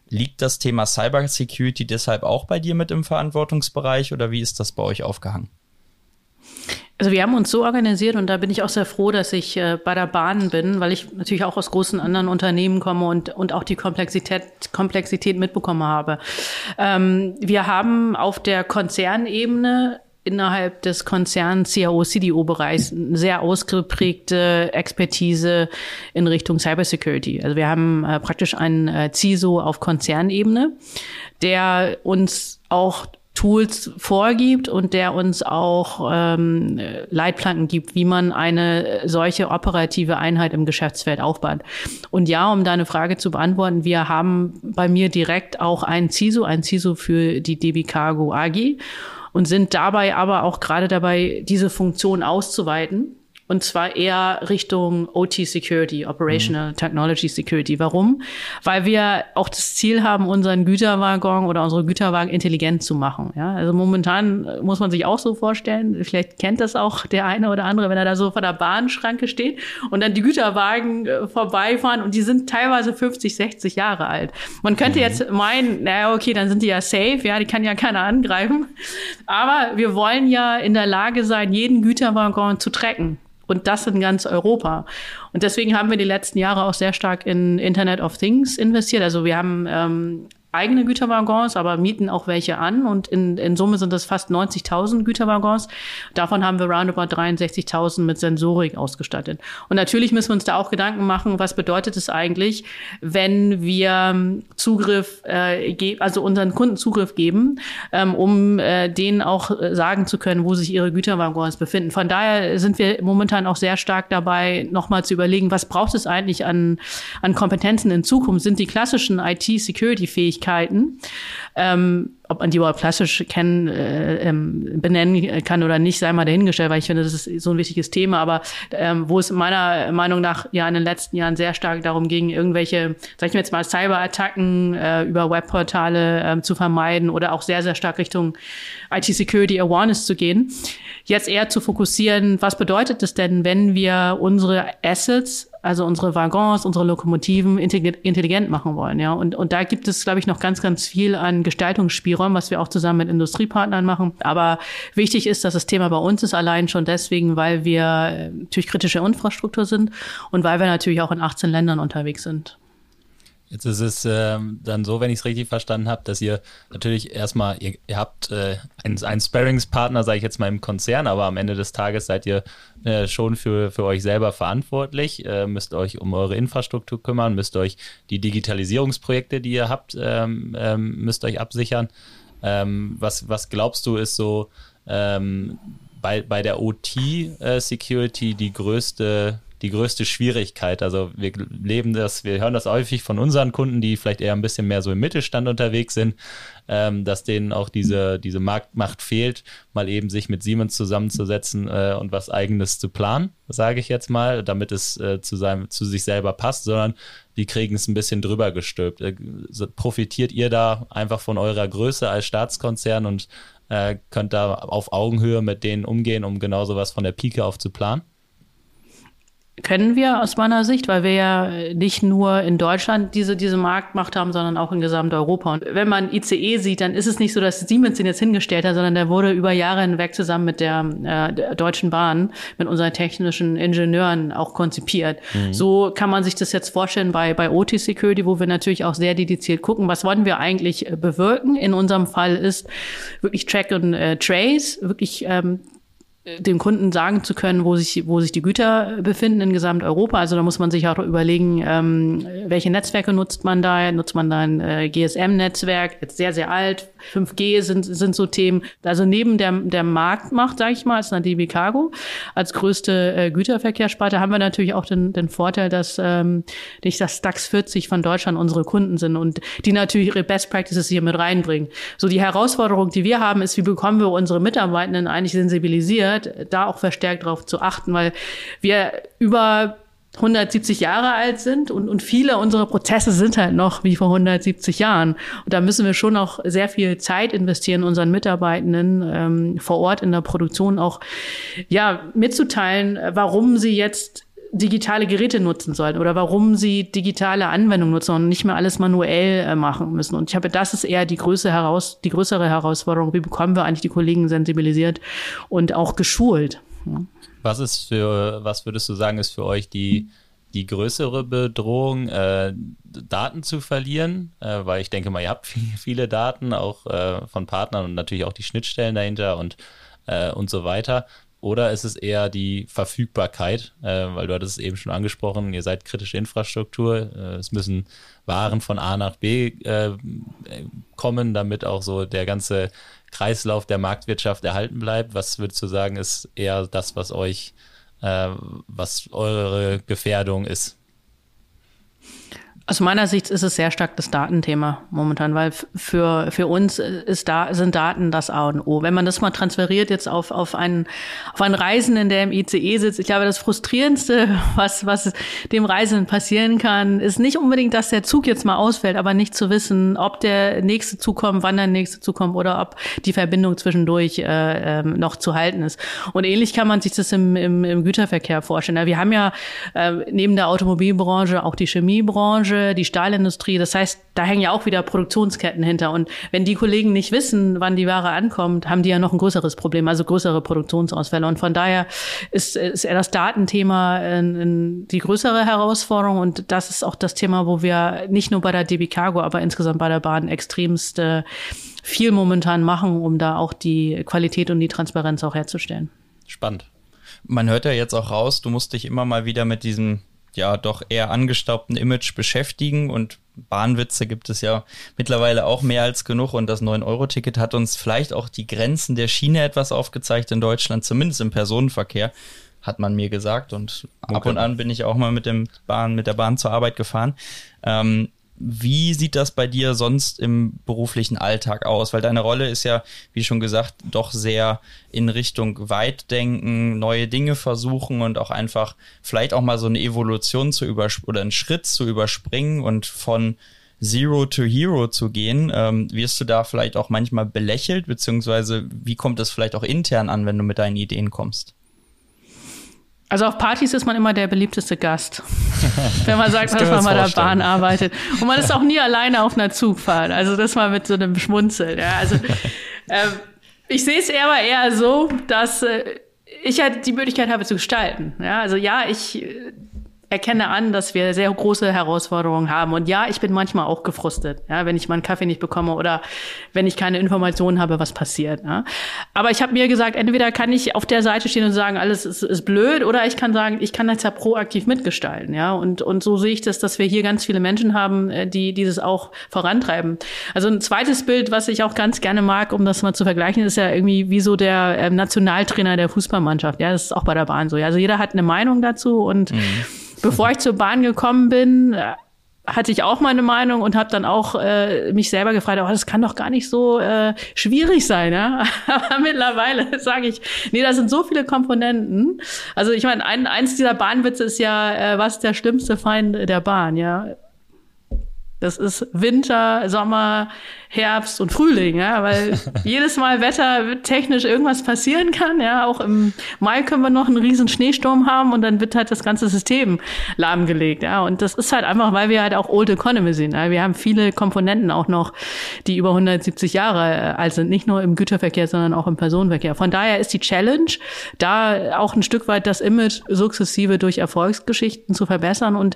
Liegt das Thema Cybersecurity deshalb auch bei dir mit im Verantwortungsbereich oder wie ist das bei euch aufgehangen? Also wir haben uns so organisiert und da bin ich auch sehr froh, dass ich äh, bei der Bahn bin, weil ich natürlich auch aus großen anderen Unternehmen komme und, und auch die Komplexität, Komplexität mitbekommen habe. Ähm, wir haben auf der Konzernebene innerhalb des Konzerns CAO-CDO-Bereichs eine sehr ausgeprägte Expertise in Richtung Cybersecurity. Also wir haben äh, praktisch einen äh, CISO auf Konzernebene, der uns auch Tools vorgibt und der uns auch ähm, Leitplanken gibt, wie man eine solche operative Einheit im Geschäftsfeld aufbaut. Und ja, um deine Frage zu beantworten, wir haben bei mir direkt auch einen CISO, ein CISO für die DB Cargo AG und sind dabei aber auch gerade dabei, diese Funktion auszuweiten und zwar eher Richtung OT Security, Operational mhm. Technology Security. Warum? Weil wir auch das Ziel haben, unseren Güterwaggon oder unsere Güterwagen intelligent zu machen. Ja, also momentan muss man sich auch so vorstellen, vielleicht kennt das auch der eine oder andere, wenn er da so vor der Bahnschranke steht und dann die Güterwagen äh, vorbeifahren und die sind teilweise 50, 60 Jahre alt. Man könnte mhm. jetzt meinen, naja, okay, dann sind die ja safe, ja, die kann ja keiner angreifen. Aber wir wollen ja in der Lage sein, jeden Güterwaggon zu tracken und das in ganz Europa. Und deswegen haben wir die letzten Jahre auch sehr stark in Internet of Things investiert. Also wir haben ähm, eigene Güterwaggons, aber mieten auch welche an und in, in Summe sind das fast 90.000 Güterwaggons. Davon haben wir roundabout 63.000 mit Sensorik ausgestattet. Und natürlich müssen wir uns da auch Gedanken machen, was bedeutet es eigentlich, wenn wir Zugriff, äh, also unseren Kunden Zugriff geben, ähm, um äh, denen auch sagen zu können, wo sich ihre Güterwaggons befinden. Von daher sind wir momentan auch sehr stark dabei, nochmal zu überlegen, was braucht es eigentlich an, an Kompetenzen in Zukunft? Sind die klassischen IT-Security-Fähigkeiten Fähigkeiten. Ähm, ob man die überhaupt klassisch kennen, äh, ähm, benennen kann oder nicht, sei mal dahingestellt, weil ich finde, das ist so ein wichtiges Thema. Aber ähm, wo es meiner Meinung nach ja in den letzten Jahren sehr stark darum ging, irgendwelche, sag ich mir jetzt mal, Cyberattacken äh, über Webportale äh, zu vermeiden oder auch sehr, sehr stark Richtung IT-Security Awareness zu gehen. Jetzt eher zu fokussieren, was bedeutet es denn, wenn wir unsere Assets also unsere Waggons, unsere Lokomotiven intelligent machen wollen, ja. Und, und da gibt es, glaube ich, noch ganz, ganz viel an Gestaltungsspielraum, was wir auch zusammen mit Industriepartnern machen. Aber wichtig ist, dass das Thema bei uns ist, allein schon deswegen, weil wir äh, natürlich kritische Infrastruktur sind und weil wir natürlich auch in 18 Ländern unterwegs sind. Jetzt ist es ähm, dann so, wenn ich es richtig verstanden habe, dass ihr natürlich erstmal, ihr, ihr habt äh, einen, einen Sparringspartner, sage ich jetzt mal im Konzern, aber am Ende des Tages seid ihr äh, schon für, für euch selber verantwortlich, äh, müsst euch um eure Infrastruktur kümmern, müsst euch die Digitalisierungsprojekte, die ihr habt, ähm, ähm, müsst euch absichern. Ähm, was, was glaubst du ist so ähm, bei, bei der OT-Security äh, die größte die größte Schwierigkeit? Also wir leben das, wir hören das häufig von unseren Kunden, die vielleicht eher ein bisschen mehr so im Mittelstand unterwegs sind, ähm, dass denen auch diese, diese Marktmacht fehlt, mal eben sich mit Siemens zusammenzusetzen äh, und was eigenes zu planen, sage ich jetzt mal, damit es äh, zu, seinem, zu sich selber passt, sondern die kriegen es ein bisschen drüber gestülpt. Äh, profitiert ihr da einfach von eurer Größe als Staatskonzern und äh, könnt da auf Augenhöhe mit denen umgehen, um genau sowas von der Pike auf zu planen? Können wir aus meiner Sicht, weil wir ja nicht nur in Deutschland diese, diese Marktmacht haben, sondern auch in Gesamteuropa. Und wenn man ICE sieht, dann ist es nicht so, dass Siemens den jetzt hingestellt hat, sondern der wurde über Jahre hinweg zusammen mit der, äh, der Deutschen Bahn, mit unseren technischen Ingenieuren auch konzipiert. Mhm. So kann man sich das jetzt vorstellen bei, bei OT Security, wo wir natürlich auch sehr dediziert gucken, was wollen wir eigentlich äh, bewirken. In unserem Fall ist wirklich Track und äh, Trace, wirklich ähm, dem Kunden sagen zu können, wo sich, wo sich die Güter befinden in Gesamteuropa. Also da muss man sich auch überlegen, ähm, welche Netzwerke nutzt man da? Nutzt man da ein äh, GSM-Netzwerk? Jetzt sehr, sehr alt. 5G sind, sind so Themen. Also neben der, der Marktmacht, sage ich mal, als eine DB Cargo, als größte äh, Güterverkehrssparte, haben wir natürlich auch den, den Vorteil, dass ähm, nicht das DAX 40 von Deutschland unsere Kunden sind und die natürlich ihre Best Practices hier mit reinbringen. So die Herausforderung, die wir haben, ist, wie bekommen wir unsere Mitarbeitenden eigentlich sensibilisiert, da auch verstärkt darauf zu achten, weil wir über 170 Jahre alt sind und, und viele unserer Prozesse sind halt noch wie vor 170 Jahren. Und da müssen wir schon auch sehr viel Zeit investieren, unseren Mitarbeitenden ähm, vor Ort in der Produktion auch ja mitzuteilen, warum sie jetzt digitale Geräte nutzen sollen oder warum sie digitale Anwendungen nutzen und nicht mehr alles manuell äh, machen müssen. Und ich habe, das ist eher die größere, heraus, die größere Herausforderung. Wie bekommen wir eigentlich die Kollegen sensibilisiert und auch geschult? Ja. Was ist für, was würdest du sagen, ist für euch die, die größere Bedrohung, äh, Daten zu verlieren? Äh, weil ich denke mal, ihr habt viele Daten, auch äh, von Partnern und natürlich auch die Schnittstellen dahinter und, äh, und so weiter. Oder ist es eher die Verfügbarkeit, äh, weil du hattest es eben schon angesprochen, ihr seid kritische Infrastruktur, äh, es müssen Waren von A nach B äh, kommen, damit auch so der ganze Kreislauf der Marktwirtschaft erhalten bleibt. Was würdest du sagen, ist eher das, was euch, äh, was eure Gefährdung ist? Aus meiner Sicht ist es sehr stark das Datenthema momentan, weil für, für uns ist da, sind Daten das A und O. Wenn man das mal transferiert jetzt auf, auf, einen, auf einen Reisenden, der im ICE sitzt, ich glaube, das Frustrierendste, was, was dem Reisenden passieren kann, ist nicht unbedingt, dass der Zug jetzt mal ausfällt, aber nicht zu wissen, ob der nächste Zug kommt, wann der nächste Zug kommt oder ob die Verbindung zwischendurch äh, ähm, noch zu halten ist. Und ähnlich kann man sich das im, im, im Güterverkehr vorstellen. Wir haben ja äh, neben der Automobilbranche auch die Chemiebranche, die Stahlindustrie. Das heißt, da hängen ja auch wieder Produktionsketten hinter. Und wenn die Kollegen nicht wissen, wann die Ware ankommt, haben die ja noch ein größeres Problem, also größere Produktionsausfälle. Und von daher ist, ist eher das Datenthema in, in die größere Herausforderung. Und das ist auch das Thema, wo wir nicht nur bei der DB Cargo, aber insgesamt bei der Bahn extremst äh, viel momentan machen, um da auch die Qualität und die Transparenz auch herzustellen. Spannend. Man hört ja jetzt auch raus, du musst dich immer mal wieder mit diesem ja doch eher angestaubten Image beschäftigen und Bahnwitze gibt es ja mittlerweile auch mehr als genug und das 9-Euro-Ticket hat uns vielleicht auch die Grenzen der Schiene etwas aufgezeigt in Deutschland, zumindest im Personenverkehr, hat man mir gesagt und okay. ab und an bin ich auch mal mit dem Bahn, mit der Bahn zur Arbeit gefahren. Ähm, wie sieht das bei dir sonst im beruflichen Alltag aus? Weil deine Rolle ist ja, wie schon gesagt, doch sehr in Richtung Weitdenken, neue Dinge versuchen und auch einfach vielleicht auch mal so eine Evolution zu überspringen oder einen Schritt zu überspringen und von Zero to Hero zu gehen. Ähm, wirst du da vielleicht auch manchmal belächelt, beziehungsweise wie kommt es vielleicht auch intern an, wenn du mit deinen Ideen kommst? Also auf Partys ist man immer der beliebteste Gast, wenn man sagt, das dass man bei der Bahn arbeitet. Und man ist auch nie alleine auf einer Zugfahrt. Also das mal mit so einem Schmunzel. Ja, also ähm, ich sehe es eher eher so, dass äh, ich halt die Möglichkeit habe zu gestalten. Ja, also ja, ich erkenne an, dass wir sehr große Herausforderungen haben. Und ja, ich bin manchmal auch gefrustet, ja, wenn ich meinen Kaffee nicht bekomme oder wenn ich keine Informationen habe, was passiert. Ja. Aber ich habe mir gesagt, entweder kann ich auf der Seite stehen und sagen, alles ist, ist blöd, oder ich kann sagen, ich kann das ja proaktiv mitgestalten. Ja. Und, und so sehe ich das, dass wir hier ganz viele Menschen haben, äh, die dieses auch vorantreiben. Also ein zweites Bild, was ich auch ganz gerne mag, um das mal zu vergleichen, ist ja irgendwie wie so der äh, Nationaltrainer der Fußballmannschaft. Ja, das ist auch bei der Bahn so. Ja. Also jeder hat eine Meinung dazu und mhm Bevor ich zur Bahn gekommen bin, äh, hatte ich auch meine Meinung und habe dann auch äh, mich selber gefragt, oh, das kann doch gar nicht so äh, schwierig sein. Ja? Aber mittlerweile sage ich, nee, da sind so viele Komponenten. Also ich meine, ein, eins dieser Bahnwitze ist ja, äh, was ist der schlimmste Feind der Bahn? Ja, das ist Winter, Sommer, Herbst und Frühling, ja, weil jedes Mal Wetter technisch irgendwas passieren kann, ja. Auch im Mai können wir noch einen riesen Schneesturm haben und dann wird halt das ganze System lahmgelegt, ja. Und das ist halt einfach, weil wir halt auch Old Economy sind. Ja? Wir haben viele Komponenten auch noch, die über 170 Jahre äh, alt sind, nicht nur im Güterverkehr, sondern auch im Personenverkehr. Von daher ist die Challenge, da auch ein Stück weit das Image sukzessive durch Erfolgsgeschichten zu verbessern und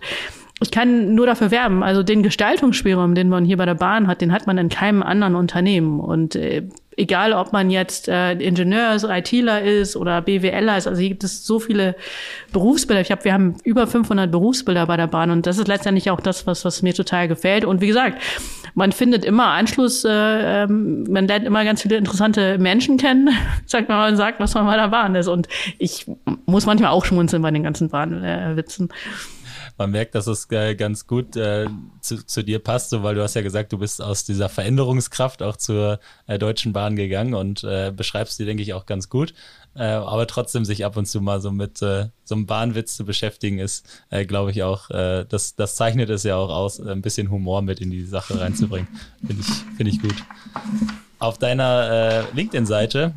ich kann nur dafür werben. Also den Gestaltungsspielraum, den man hier bei der Bahn hat, den hat man in keinem anderen Unternehmen. Und äh, egal, ob man jetzt äh, Ingenieur, ITler ist oder BWLer ist, also hier gibt es so viele Berufsbilder. Ich habe, wir haben über 500 Berufsbilder bei der Bahn und das ist letztendlich auch das, was, was mir total gefällt. Und wie gesagt, man findet immer Anschluss, äh, ähm, man lernt immer ganz viele interessante Menschen kennen, sagt man und sagt, was man bei der Bahn ist. Und ich muss manchmal auch schmunzeln bei den ganzen Bahnwitzen. Äh, man merkt, dass es äh, ganz gut äh, zu, zu, dir passt, so, weil du hast ja gesagt, du bist aus dieser Veränderungskraft auch zur äh, Deutschen Bahn gegangen und äh, beschreibst die, denke ich, auch ganz gut. Äh, aber trotzdem sich ab und zu mal so mit äh, so einem Bahnwitz zu beschäftigen, ist, glaube ich, auch, das, das zeichnet es ja auch aus, ein bisschen Humor mit in die Sache reinzubringen. Finde ich, finde ich gut. Auf deiner LinkedIn-Seite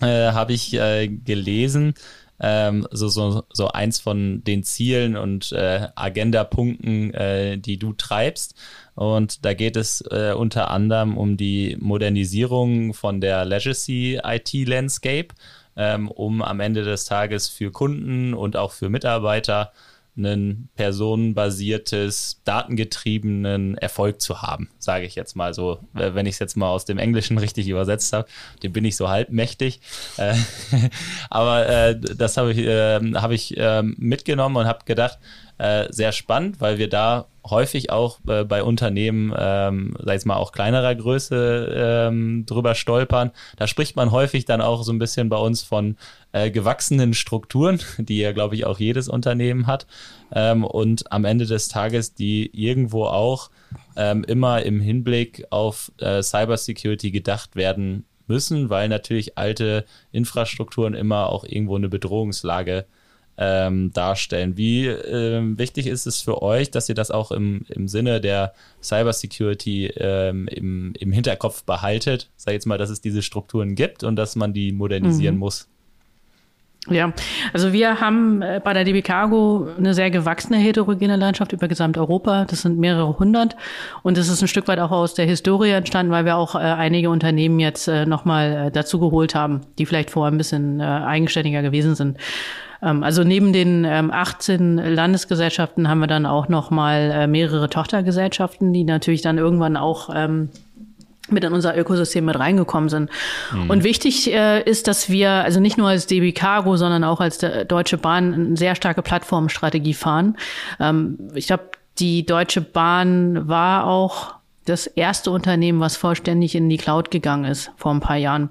habe ich gelesen, ähm, so, so, so eins von den Zielen und äh, Agenda-Punkten, äh, die du treibst. Und da geht es äh, unter anderem um die Modernisierung von der Legacy IT-Landscape, ähm, um am Ende des Tages für Kunden und auch für Mitarbeiter einen personenbasiertes, datengetriebenen Erfolg zu haben, sage ich jetzt mal so, wenn ich es jetzt mal aus dem Englischen richtig übersetzt habe, dem bin ich so halbmächtig. Äh, aber äh, das habe ich, äh, hab ich äh, mitgenommen und habe gedacht, äh, sehr spannend, weil wir da häufig auch äh, bei Unternehmen, ähm, sei es mal auch kleinerer Größe, ähm, drüber stolpern. Da spricht man häufig dann auch so ein bisschen bei uns von äh, gewachsenen Strukturen, die ja, glaube ich, auch jedes Unternehmen hat. Ähm, und am Ende des Tages, die irgendwo auch ähm, immer im Hinblick auf äh, Cybersecurity gedacht werden müssen, weil natürlich alte Infrastrukturen immer auch irgendwo eine Bedrohungslage ähm, darstellen. Wie ähm, wichtig ist es für euch, dass ihr das auch im, im Sinne der Cybersecurity ähm, im, im Hinterkopf behaltet? Sag jetzt mal, dass es diese Strukturen gibt und dass man die modernisieren mhm. muss. Ja, also wir haben äh, bei der DB Cargo eine sehr gewachsene heterogene Landschaft über Gesamteuropa. Das sind mehrere hundert. Und das ist ein Stück weit auch aus der Historie entstanden, weil wir auch äh, einige Unternehmen jetzt äh, nochmal äh, dazu geholt haben, die vielleicht vorher ein bisschen äh, eigenständiger gewesen sind. Ähm, also neben den ähm, 18 Landesgesellschaften haben wir dann auch noch mal äh, mehrere Tochtergesellschaften, die natürlich dann irgendwann auch ähm, mit in unser Ökosystem mit reingekommen sind. Mhm. Und wichtig äh, ist, dass wir also nicht nur als DB Cargo, sondern auch als Deutsche Bahn eine sehr starke Plattformstrategie fahren. Ähm, ich glaube, die Deutsche Bahn war auch das erste Unternehmen, was vollständig in die Cloud gegangen ist vor ein paar Jahren.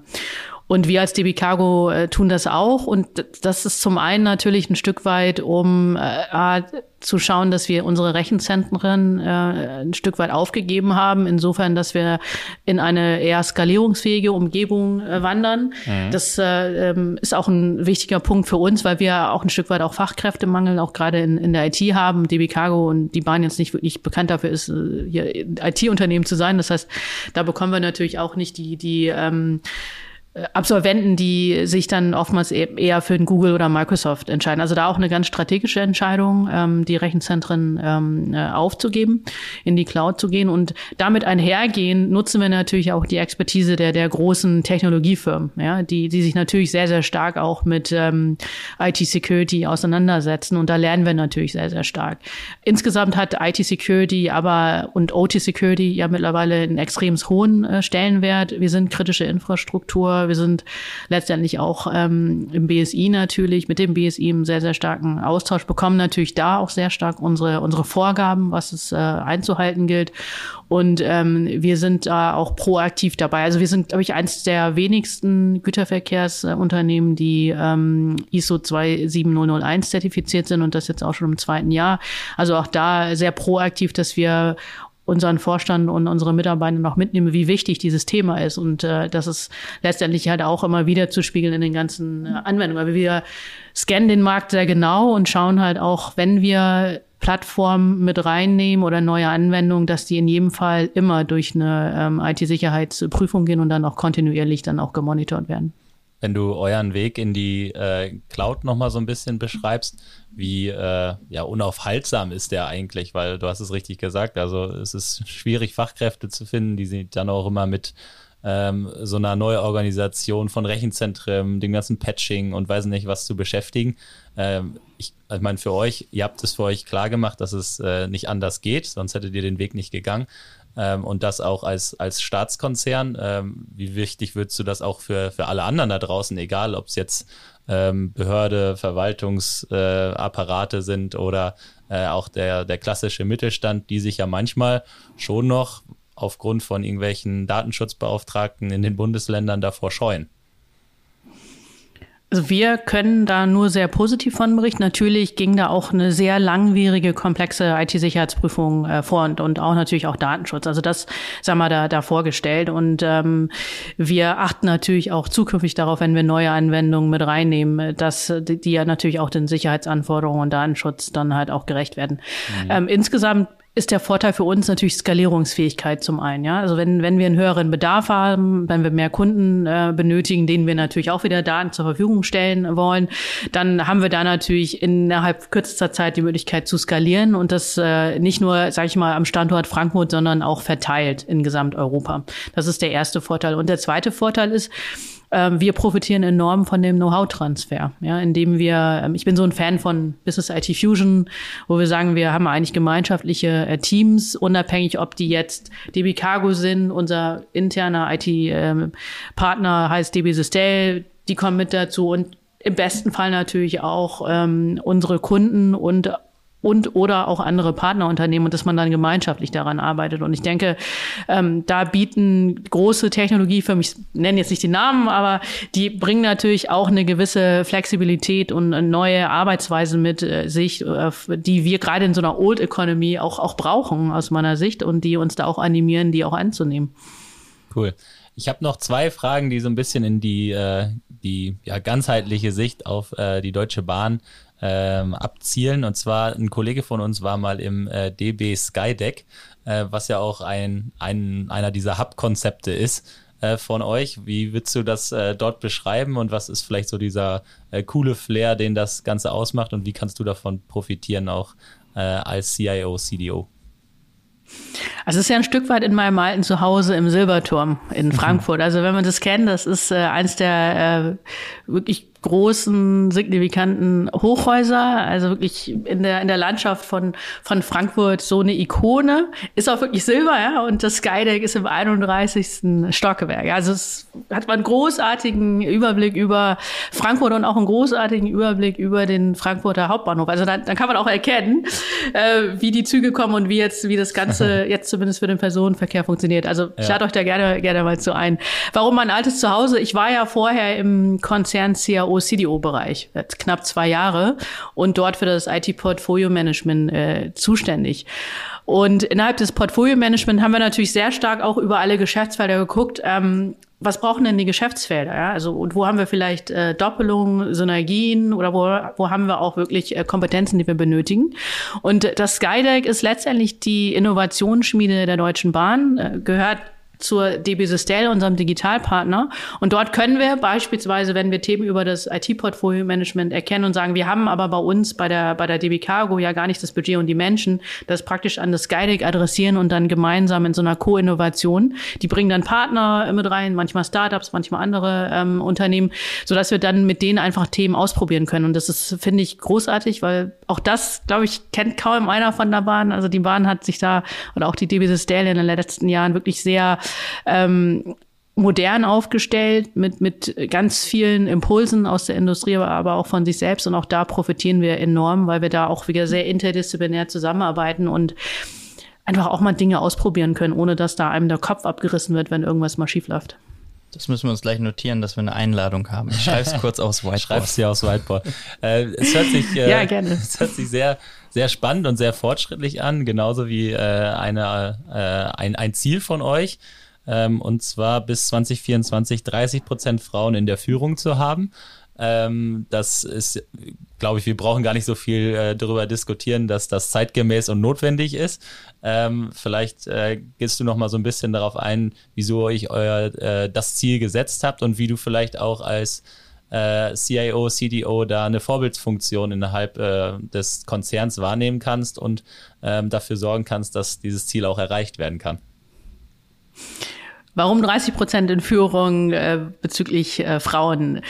Und wir als DB Cargo äh, tun das auch. Und das ist zum einen natürlich ein Stück weit, um äh, zu schauen, dass wir unsere Rechenzentren äh, ein Stück weit aufgegeben haben, insofern, dass wir in eine eher skalierungsfähige Umgebung äh, wandern. Mhm. Das äh, ähm, ist auch ein wichtiger Punkt für uns, weil wir auch ein Stück weit auch Fachkräftemangel auch gerade in, in der IT haben. DB Cargo und die Bahn jetzt nicht wirklich bekannt dafür ist, äh, hier IT-Unternehmen zu sein. Das heißt, da bekommen wir natürlich auch nicht die, die ähm, Absolventen, die sich dann oftmals e-, eher für ein Google oder Microsoft entscheiden. Also da auch eine ganz strategische Entscheidung, ähm, die Rechenzentren ähm, äh, aufzugeben, in die Cloud zu gehen. Und damit einhergehen nutzen wir natürlich auch die Expertise der, der großen Technologiefirmen, ja, die, die sich natürlich sehr, sehr stark auch mit ähm, IT-Security auseinandersetzen. Und da lernen wir natürlich sehr, sehr stark. Insgesamt hat IT-Security aber und OT-Security ja mittlerweile einen extrem hohen äh, Stellenwert. Wir sind kritische Infrastruktur wir sind letztendlich auch ähm, im BSI natürlich, mit dem BSI im sehr, sehr starken Austausch, bekommen natürlich da auch sehr stark unsere, unsere Vorgaben, was es äh, einzuhalten gilt. Und ähm, wir sind da auch proaktiv dabei. Also wir sind, glaube ich, eines der wenigsten Güterverkehrsunternehmen, die ähm, ISO 27001 zertifiziert sind und das jetzt auch schon im zweiten Jahr. Also auch da sehr proaktiv, dass wir unseren Vorstand und unsere Mitarbeiter noch mitnehmen, wie wichtig dieses Thema ist und äh, das ist letztendlich halt auch immer wieder zu spiegeln in den ganzen äh, Anwendungen. Aber wir scannen den Markt sehr genau und schauen halt auch, wenn wir Plattformen mit reinnehmen oder neue Anwendungen, dass die in jedem Fall immer durch eine ähm, IT-Sicherheitsprüfung gehen und dann auch kontinuierlich dann auch gemonitort werden wenn du euren Weg in die äh, Cloud nochmal so ein bisschen beschreibst, wie äh, ja, unaufhaltsam ist der eigentlich, weil du hast es richtig gesagt, also es ist schwierig, Fachkräfte zu finden, die sind dann auch immer mit ähm, so einer Neuorganisation von Rechenzentren, dem ganzen Patching und weiß nicht was zu beschäftigen. Ähm, ich, ich meine, für euch, ihr habt es für euch klar gemacht, dass es äh, nicht anders geht, sonst hättet ihr den Weg nicht gegangen ähm, und das auch als, als Staatskonzern. Ähm, wie wichtig würdest du das auch für, für alle anderen da draußen, egal ob es jetzt ähm, Behörde, Verwaltungsapparate äh, sind oder äh, auch der, der klassische Mittelstand, die sich ja manchmal schon noch aufgrund von irgendwelchen Datenschutzbeauftragten in den Bundesländern davor scheuen? Also wir können da nur sehr positiv von berichten. Natürlich ging da auch eine sehr langwierige, komplexe IT-Sicherheitsprüfung äh, vor und, und auch natürlich auch Datenschutz. Also das sagen wir da, da vorgestellt. Und ähm, wir achten natürlich auch zukünftig darauf, wenn wir neue Anwendungen mit reinnehmen, dass die, die ja natürlich auch den Sicherheitsanforderungen und Datenschutz dann halt auch gerecht werden. Mhm. Ähm, insgesamt ist der Vorteil für uns natürlich Skalierungsfähigkeit zum einen. Ja, also wenn wenn wir einen höheren Bedarf haben, wenn wir mehr Kunden äh, benötigen, denen wir natürlich auch wieder Daten zur Verfügung stellen wollen, dann haben wir da natürlich innerhalb kürzester Zeit die Möglichkeit zu skalieren und das äh, nicht nur, sage ich mal, am Standort Frankfurt, sondern auch verteilt in Gesamteuropa. Das ist der erste Vorteil. Und der zweite Vorteil ist, ähm, wir profitieren enorm von dem Know-how-Transfer, ja, indem wir, ähm, ich bin so ein Fan von Business IT Fusion, wo wir sagen, wir haben eigentlich gemeinschaftliche äh, Teams, unabhängig, ob die jetzt DB Cargo sind, unser interner IT-Partner ähm, heißt DB Sistel, die kommen mit dazu und im besten Fall natürlich auch ähm, unsere Kunden und und oder auch andere Partnerunternehmen und dass man dann gemeinschaftlich daran arbeitet. Und ich denke, ähm, da bieten große Technologiefirmen, ich nenne jetzt nicht die Namen, aber die bringen natürlich auch eine gewisse Flexibilität und neue Arbeitsweise mit äh, sich, äh, die wir gerade in so einer Old Economy auch, auch brauchen aus meiner Sicht und die uns da auch animieren, die auch anzunehmen. Cool. Ich habe noch zwei Fragen, die so ein bisschen in die, äh, die ja, ganzheitliche Sicht auf äh, die Deutsche Bahn ähm, abzielen. Und zwar ein Kollege von uns war mal im äh, DB Skydeck, äh, was ja auch ein, ein einer dieser Hub-Konzepte ist äh, von euch. Wie würdest du das äh, dort beschreiben und was ist vielleicht so dieser äh, coole Flair, den das Ganze ausmacht und wie kannst du davon profitieren auch äh, als CIO, CDO? Also es ist ja ein Stück weit in meinem alten Zuhause im Silberturm in mhm. Frankfurt. Also wenn man das kennt, das ist äh, eins der äh, wirklich großen, signifikanten Hochhäuser, also wirklich in der, in der Landschaft von, von Frankfurt so eine Ikone. Ist auch wirklich Silber, ja, und das Skydeck ist im 31. Stockwerk. Also es hat man einen großartigen Überblick über Frankfurt und auch einen großartigen Überblick über den Frankfurter Hauptbahnhof. Also dann, dann kann man auch erkennen, äh, wie die Züge kommen und wie jetzt, wie das Ganze jetzt zumindest für den Personenverkehr funktioniert. Also ja. lade euch da gerne, gerne mal zu ein. Warum mein altes Zuhause? Ich war ja vorher im Konzern CAO CDO-CDO-Bereich, knapp zwei Jahre und dort für das IT-Portfolio-Management äh, zuständig. Und innerhalb des Portfolio-Management haben wir natürlich sehr stark auch über alle Geschäftsfelder geguckt. Ähm, was brauchen denn die Geschäftsfelder? Ja? Also und wo haben wir vielleicht äh, Doppelungen, Synergien oder wo, wo haben wir auch wirklich äh, Kompetenzen, die wir benötigen? Und das Skydeck ist letztendlich die Innovationsschmiede der Deutschen Bahn, äh, gehört zur DB Systel, unserem Digitalpartner. Und dort können wir beispielsweise, wenn wir Themen über das IT-Portfolio-Management erkennen und sagen, wir haben aber bei uns bei der, bei der DB Cargo ja gar nicht das Budget und die Menschen, das praktisch an das Skydeck adressieren und dann gemeinsam in so einer Co-Innovation. Die bringen dann Partner mit rein, manchmal Startups, manchmal andere ähm, Unternehmen, sodass wir dann mit denen einfach Themen ausprobieren können. Und das ist, finde ich, großartig, weil auch das, glaube ich, kennt kaum einer von der Bahn. Also die Bahn hat sich da, oder auch die DB Systel in den letzten Jahren wirklich sehr ähm, modern aufgestellt mit, mit ganz vielen Impulsen aus der Industrie, aber auch von sich selbst. Und auch da profitieren wir enorm, weil wir da auch wieder sehr interdisziplinär zusammenarbeiten und einfach auch mal Dinge ausprobieren können, ohne dass da einem der Kopf abgerissen wird, wenn irgendwas mal schief läuft. Das müssen wir uns gleich notieren, dass wir eine Einladung haben. Ich schreibe es kurz aufs Whiteboard. Schreib's dir aufs Whiteboard. äh, es hört sich, äh, ja, gerne. Es hört sich sehr, sehr spannend und sehr fortschrittlich an, genauso wie äh, eine, äh, ein, ein Ziel von euch ähm, und zwar bis 2024 30 Prozent Frauen in der Führung zu haben. Ähm, das ist, glaube ich, wir brauchen gar nicht so viel äh, darüber diskutieren, dass das zeitgemäß und notwendig ist. Ähm, vielleicht äh, gehst du noch mal so ein bisschen darauf ein, wieso euch euer äh, das Ziel gesetzt habt und wie du vielleicht auch als äh, CIO, CDO da eine Vorbildsfunktion innerhalb äh, des Konzerns wahrnehmen kannst und ähm, dafür sorgen kannst, dass dieses Ziel auch erreicht werden kann. Warum 30 Prozent in Führung äh, bezüglich äh, Frauen?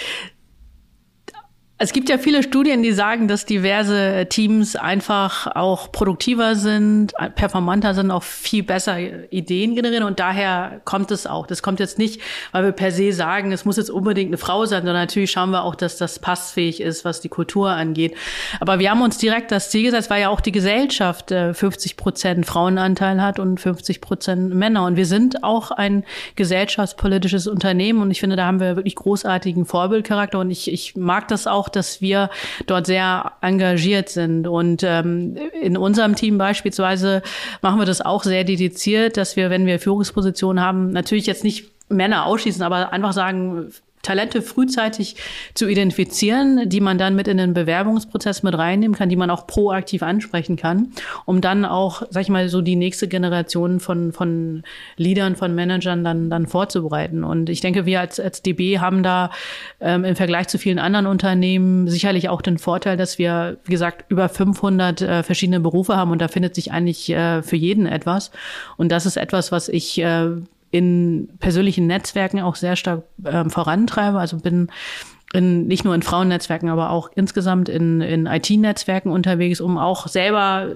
Es gibt ja viele Studien, die sagen, dass diverse Teams einfach auch produktiver sind, performanter sind, auch viel besser Ideen generieren und daher kommt es auch. Das kommt jetzt nicht, weil wir per se sagen, es muss jetzt unbedingt eine Frau sein, sondern natürlich schauen wir auch, dass das passfähig ist, was die Kultur angeht. Aber wir haben uns direkt das Ziel gesetzt, weil ja auch die Gesellschaft 50 äh, Prozent Frauenanteil hat und 50 Prozent Männer. Und wir sind auch ein gesellschaftspolitisches Unternehmen und ich finde, da haben wir wirklich großartigen Vorbildcharakter und ich, ich mag das auch auch, dass wir dort sehr engagiert sind. Und ähm, in unserem Team beispielsweise machen wir das auch sehr dediziert, dass wir, wenn wir Führungspositionen haben, natürlich jetzt nicht Männer ausschließen, aber einfach sagen, Talente frühzeitig zu identifizieren, die man dann mit in den Bewerbungsprozess mit reinnehmen kann, die man auch proaktiv ansprechen kann, um dann auch, sag ich mal, so die nächste Generation von, von Leadern, von Managern dann, dann vorzubereiten. Und ich denke, wir als, als DB haben da ähm, im Vergleich zu vielen anderen Unternehmen sicherlich auch den Vorteil, dass wir, wie gesagt, über 500 äh, verschiedene Berufe haben und da findet sich eigentlich äh, für jeden etwas. Und das ist etwas, was ich äh, in persönlichen Netzwerken auch sehr stark ähm, vorantreibe. Also bin in, nicht nur in Frauennetzwerken, aber auch insgesamt in, in IT-Netzwerken unterwegs, um auch selber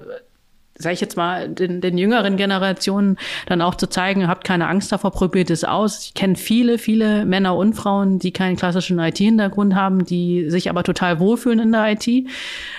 sage ich jetzt mal, den, den jüngeren Generationen dann auch zu zeigen, habt keine Angst davor, probiert es aus. Ich kenne viele, viele Männer und Frauen, die keinen klassischen IT-Hintergrund haben, die sich aber total wohlfühlen in der IT, äh,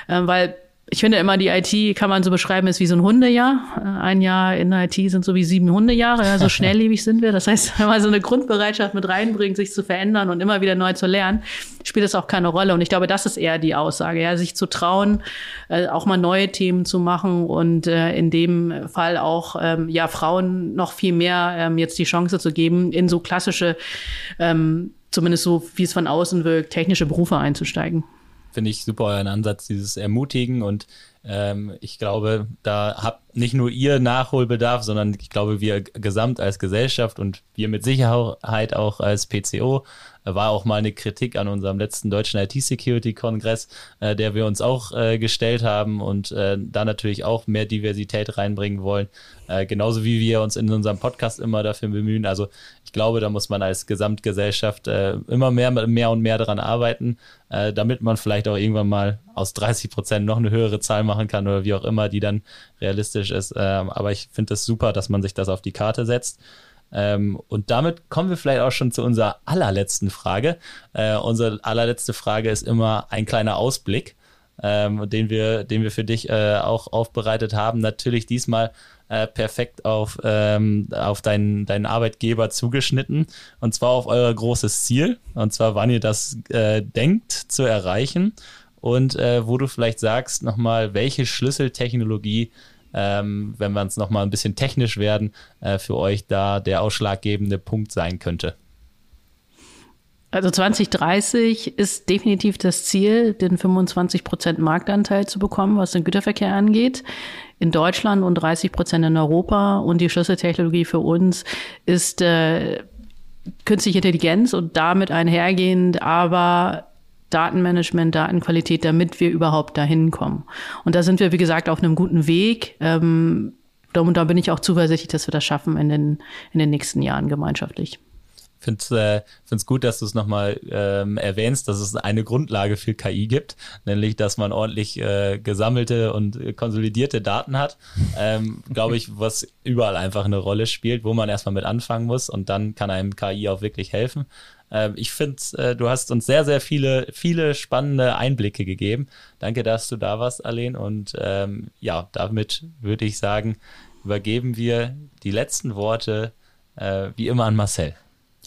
weil ich finde immer, die IT kann man so beschreiben, ist wie so ein Hundejahr. Äh, ein Jahr in der IT sind so wie sieben Hundejahre, ja, so schnelllebig sind wir. Das heißt, wenn man so eine Grundbereitschaft mit reinbringt, sich zu verändern und immer wieder neu zu lernen, spielt das auch keine Rolle. Und ich glaube, das ist eher die Aussage, ja, sich zu trauen, äh, auch mal neue Themen zu machen und äh, in dem Fall auch ähm, ja Frauen noch viel mehr ähm, jetzt die Chance zu geben, in so klassische, ähm, zumindest so wie es von außen wirkt, technische Berufe einzusteigen finde ich super euren Ansatz, dieses Ermutigen. Und ähm, ich glaube, da habt nicht nur ihr Nachholbedarf, sondern ich glaube, wir gesamt als Gesellschaft und wir mit Sicherheit auch als PCO war auch mal eine Kritik an unserem letzten deutschen IT-Security-Kongress, äh, der wir uns auch äh, gestellt haben und äh, da natürlich auch mehr Diversität reinbringen wollen. Äh, genauso wie wir uns in unserem Podcast immer dafür bemühen. Also ich glaube, da muss man als Gesamtgesellschaft äh, immer mehr, mehr und mehr daran arbeiten, äh, damit man vielleicht auch irgendwann mal aus 30 Prozent noch eine höhere Zahl machen kann oder wie auch immer, die dann realistisch ist. Ähm, aber ich finde es das super, dass man sich das auf die Karte setzt. Ähm, und damit kommen wir vielleicht auch schon zu unserer allerletzten Frage. Äh, unsere allerletzte Frage ist immer ein kleiner Ausblick, ähm, den, wir, den wir für dich äh, auch aufbereitet haben. Natürlich diesmal äh, perfekt auf, ähm, auf deinen, deinen Arbeitgeber zugeschnitten. Und zwar auf euer großes Ziel. Und zwar, wann ihr das äh, denkt zu erreichen. Und äh, wo du vielleicht sagst nochmal, welche Schlüsseltechnologie ähm, wenn wir es nochmal ein bisschen technisch werden, äh, für euch da der ausschlaggebende Punkt sein könnte? Also 2030 ist definitiv das Ziel, den 25 Prozent Marktanteil zu bekommen, was den Güterverkehr angeht. In Deutschland und 30 Prozent in Europa. Und die Schlüsseltechnologie für uns ist äh, künstliche Intelligenz und damit einhergehend aber Datenmanagement, Datenqualität, damit wir überhaupt dahin kommen. Und da sind wir, wie gesagt, auf einem guten Weg. Ähm, und da bin ich auch zuversichtlich, dass wir das schaffen in den, in den nächsten Jahren gemeinschaftlich finde es äh, gut, dass du es nochmal ähm, erwähnst, dass es eine Grundlage für KI gibt, nämlich dass man ordentlich äh, gesammelte und konsolidierte Daten hat. Ähm, Glaube ich, was überall einfach eine Rolle spielt, wo man erstmal mit anfangen muss und dann kann einem KI auch wirklich helfen. Ähm, ich finde, äh, du hast uns sehr, sehr viele, viele spannende Einblicke gegeben. Danke, dass du da warst, Alen. Und ähm, ja, damit würde ich sagen, übergeben wir die letzten Worte äh, wie immer an Marcel.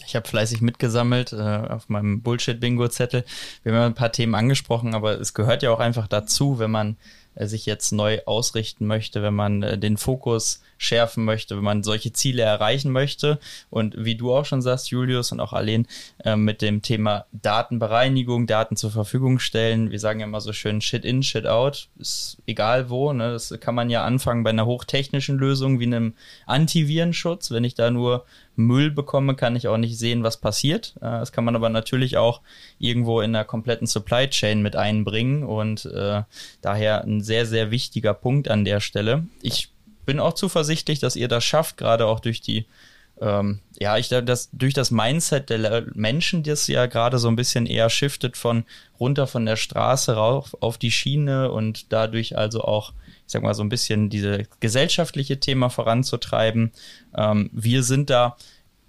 Ich habe fleißig mitgesammelt äh, auf meinem Bullshit-Bingo-Zettel. Wir haben ein paar Themen angesprochen, aber es gehört ja auch einfach dazu, wenn man äh, sich jetzt neu ausrichten möchte, wenn man äh, den Fokus schärfen möchte, wenn man solche Ziele erreichen möchte. Und wie du auch schon sagst, Julius und auch Alen, äh, mit dem Thema Datenbereinigung, Daten zur Verfügung stellen. Wir sagen ja immer so schön Shit in, Shit out. Ist egal wo. Ne? Das kann man ja anfangen bei einer hochtechnischen Lösung wie einem Antivirenschutz. Wenn ich da nur Müll bekomme, kann ich auch nicht sehen, was passiert. Äh, das kann man aber natürlich auch irgendwo in der kompletten Supply Chain mit einbringen und äh, daher ein sehr, sehr wichtiger Punkt an der Stelle. Ich bin auch zuversichtlich, dass ihr das schafft, gerade auch durch die ähm, ja, ich dass durch das Mindset der Menschen, das ja gerade so ein bisschen eher shiftet von runter von der Straße rauf auf die Schiene und dadurch also auch, ich sag mal, so ein bisschen diese gesellschaftliche Thema voranzutreiben. Ähm, wir sind da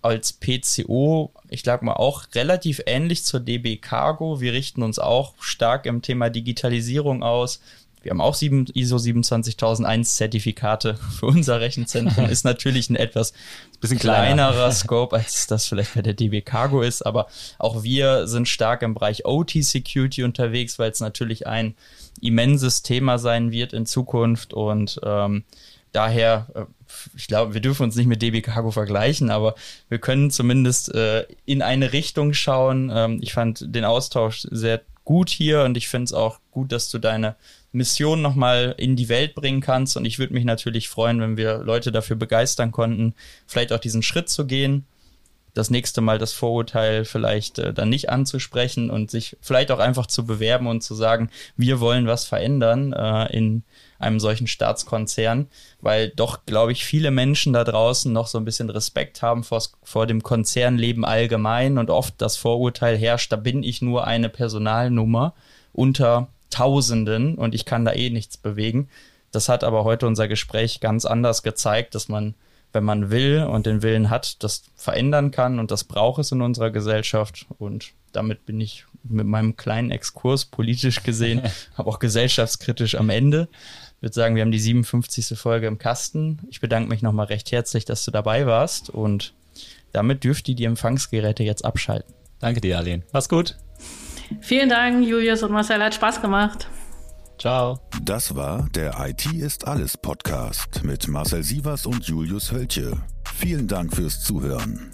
als PCO, ich glaube mal, auch relativ ähnlich zur DB Cargo. Wir richten uns auch stark im Thema Digitalisierung aus. Wir haben auch sieben, ISO 27001 Zertifikate für unser Rechenzentrum. ist natürlich ein etwas bisschen kleinerer Scope, als das vielleicht bei der DB Cargo ist. Aber auch wir sind stark im Bereich OT Security unterwegs, weil es natürlich ein immenses Thema sein wird in Zukunft und ähm, daher, äh, ich glaube, wir dürfen uns nicht mit DB Cargo vergleichen, aber wir können zumindest äh, in eine Richtung schauen. Ähm, ich fand den Austausch sehr gut hier und ich finde es auch gut, dass du deine Mission nochmal in die Welt bringen kannst. Und ich würde mich natürlich freuen, wenn wir Leute dafür begeistern konnten, vielleicht auch diesen Schritt zu gehen, das nächste Mal das Vorurteil vielleicht äh, dann nicht anzusprechen und sich vielleicht auch einfach zu bewerben und zu sagen, wir wollen was verändern äh, in einem solchen Staatskonzern, weil doch, glaube ich, viele Menschen da draußen noch so ein bisschen Respekt haben vor, vor dem Konzernleben allgemein und oft das Vorurteil herrscht, da bin ich nur eine Personalnummer unter Tausenden und ich kann da eh nichts bewegen. Das hat aber heute unser Gespräch ganz anders gezeigt, dass man, wenn man will und den Willen hat, das verändern kann und das braucht es in unserer Gesellschaft. Und damit bin ich mit meinem kleinen Exkurs politisch gesehen, aber auch gesellschaftskritisch am Ende. Ich würde sagen, wir haben die 57. Folge im Kasten. Ich bedanke mich nochmal recht herzlich, dass du dabei warst und damit dürft ihr die Empfangsgeräte jetzt abschalten. Danke dir, Arlene. Mach's gut. Vielen Dank, Julius und Marcel. Hat Spaß gemacht. Ciao. Das war der IT ist alles Podcast mit Marcel Sievers und Julius Hölche. Vielen Dank fürs Zuhören.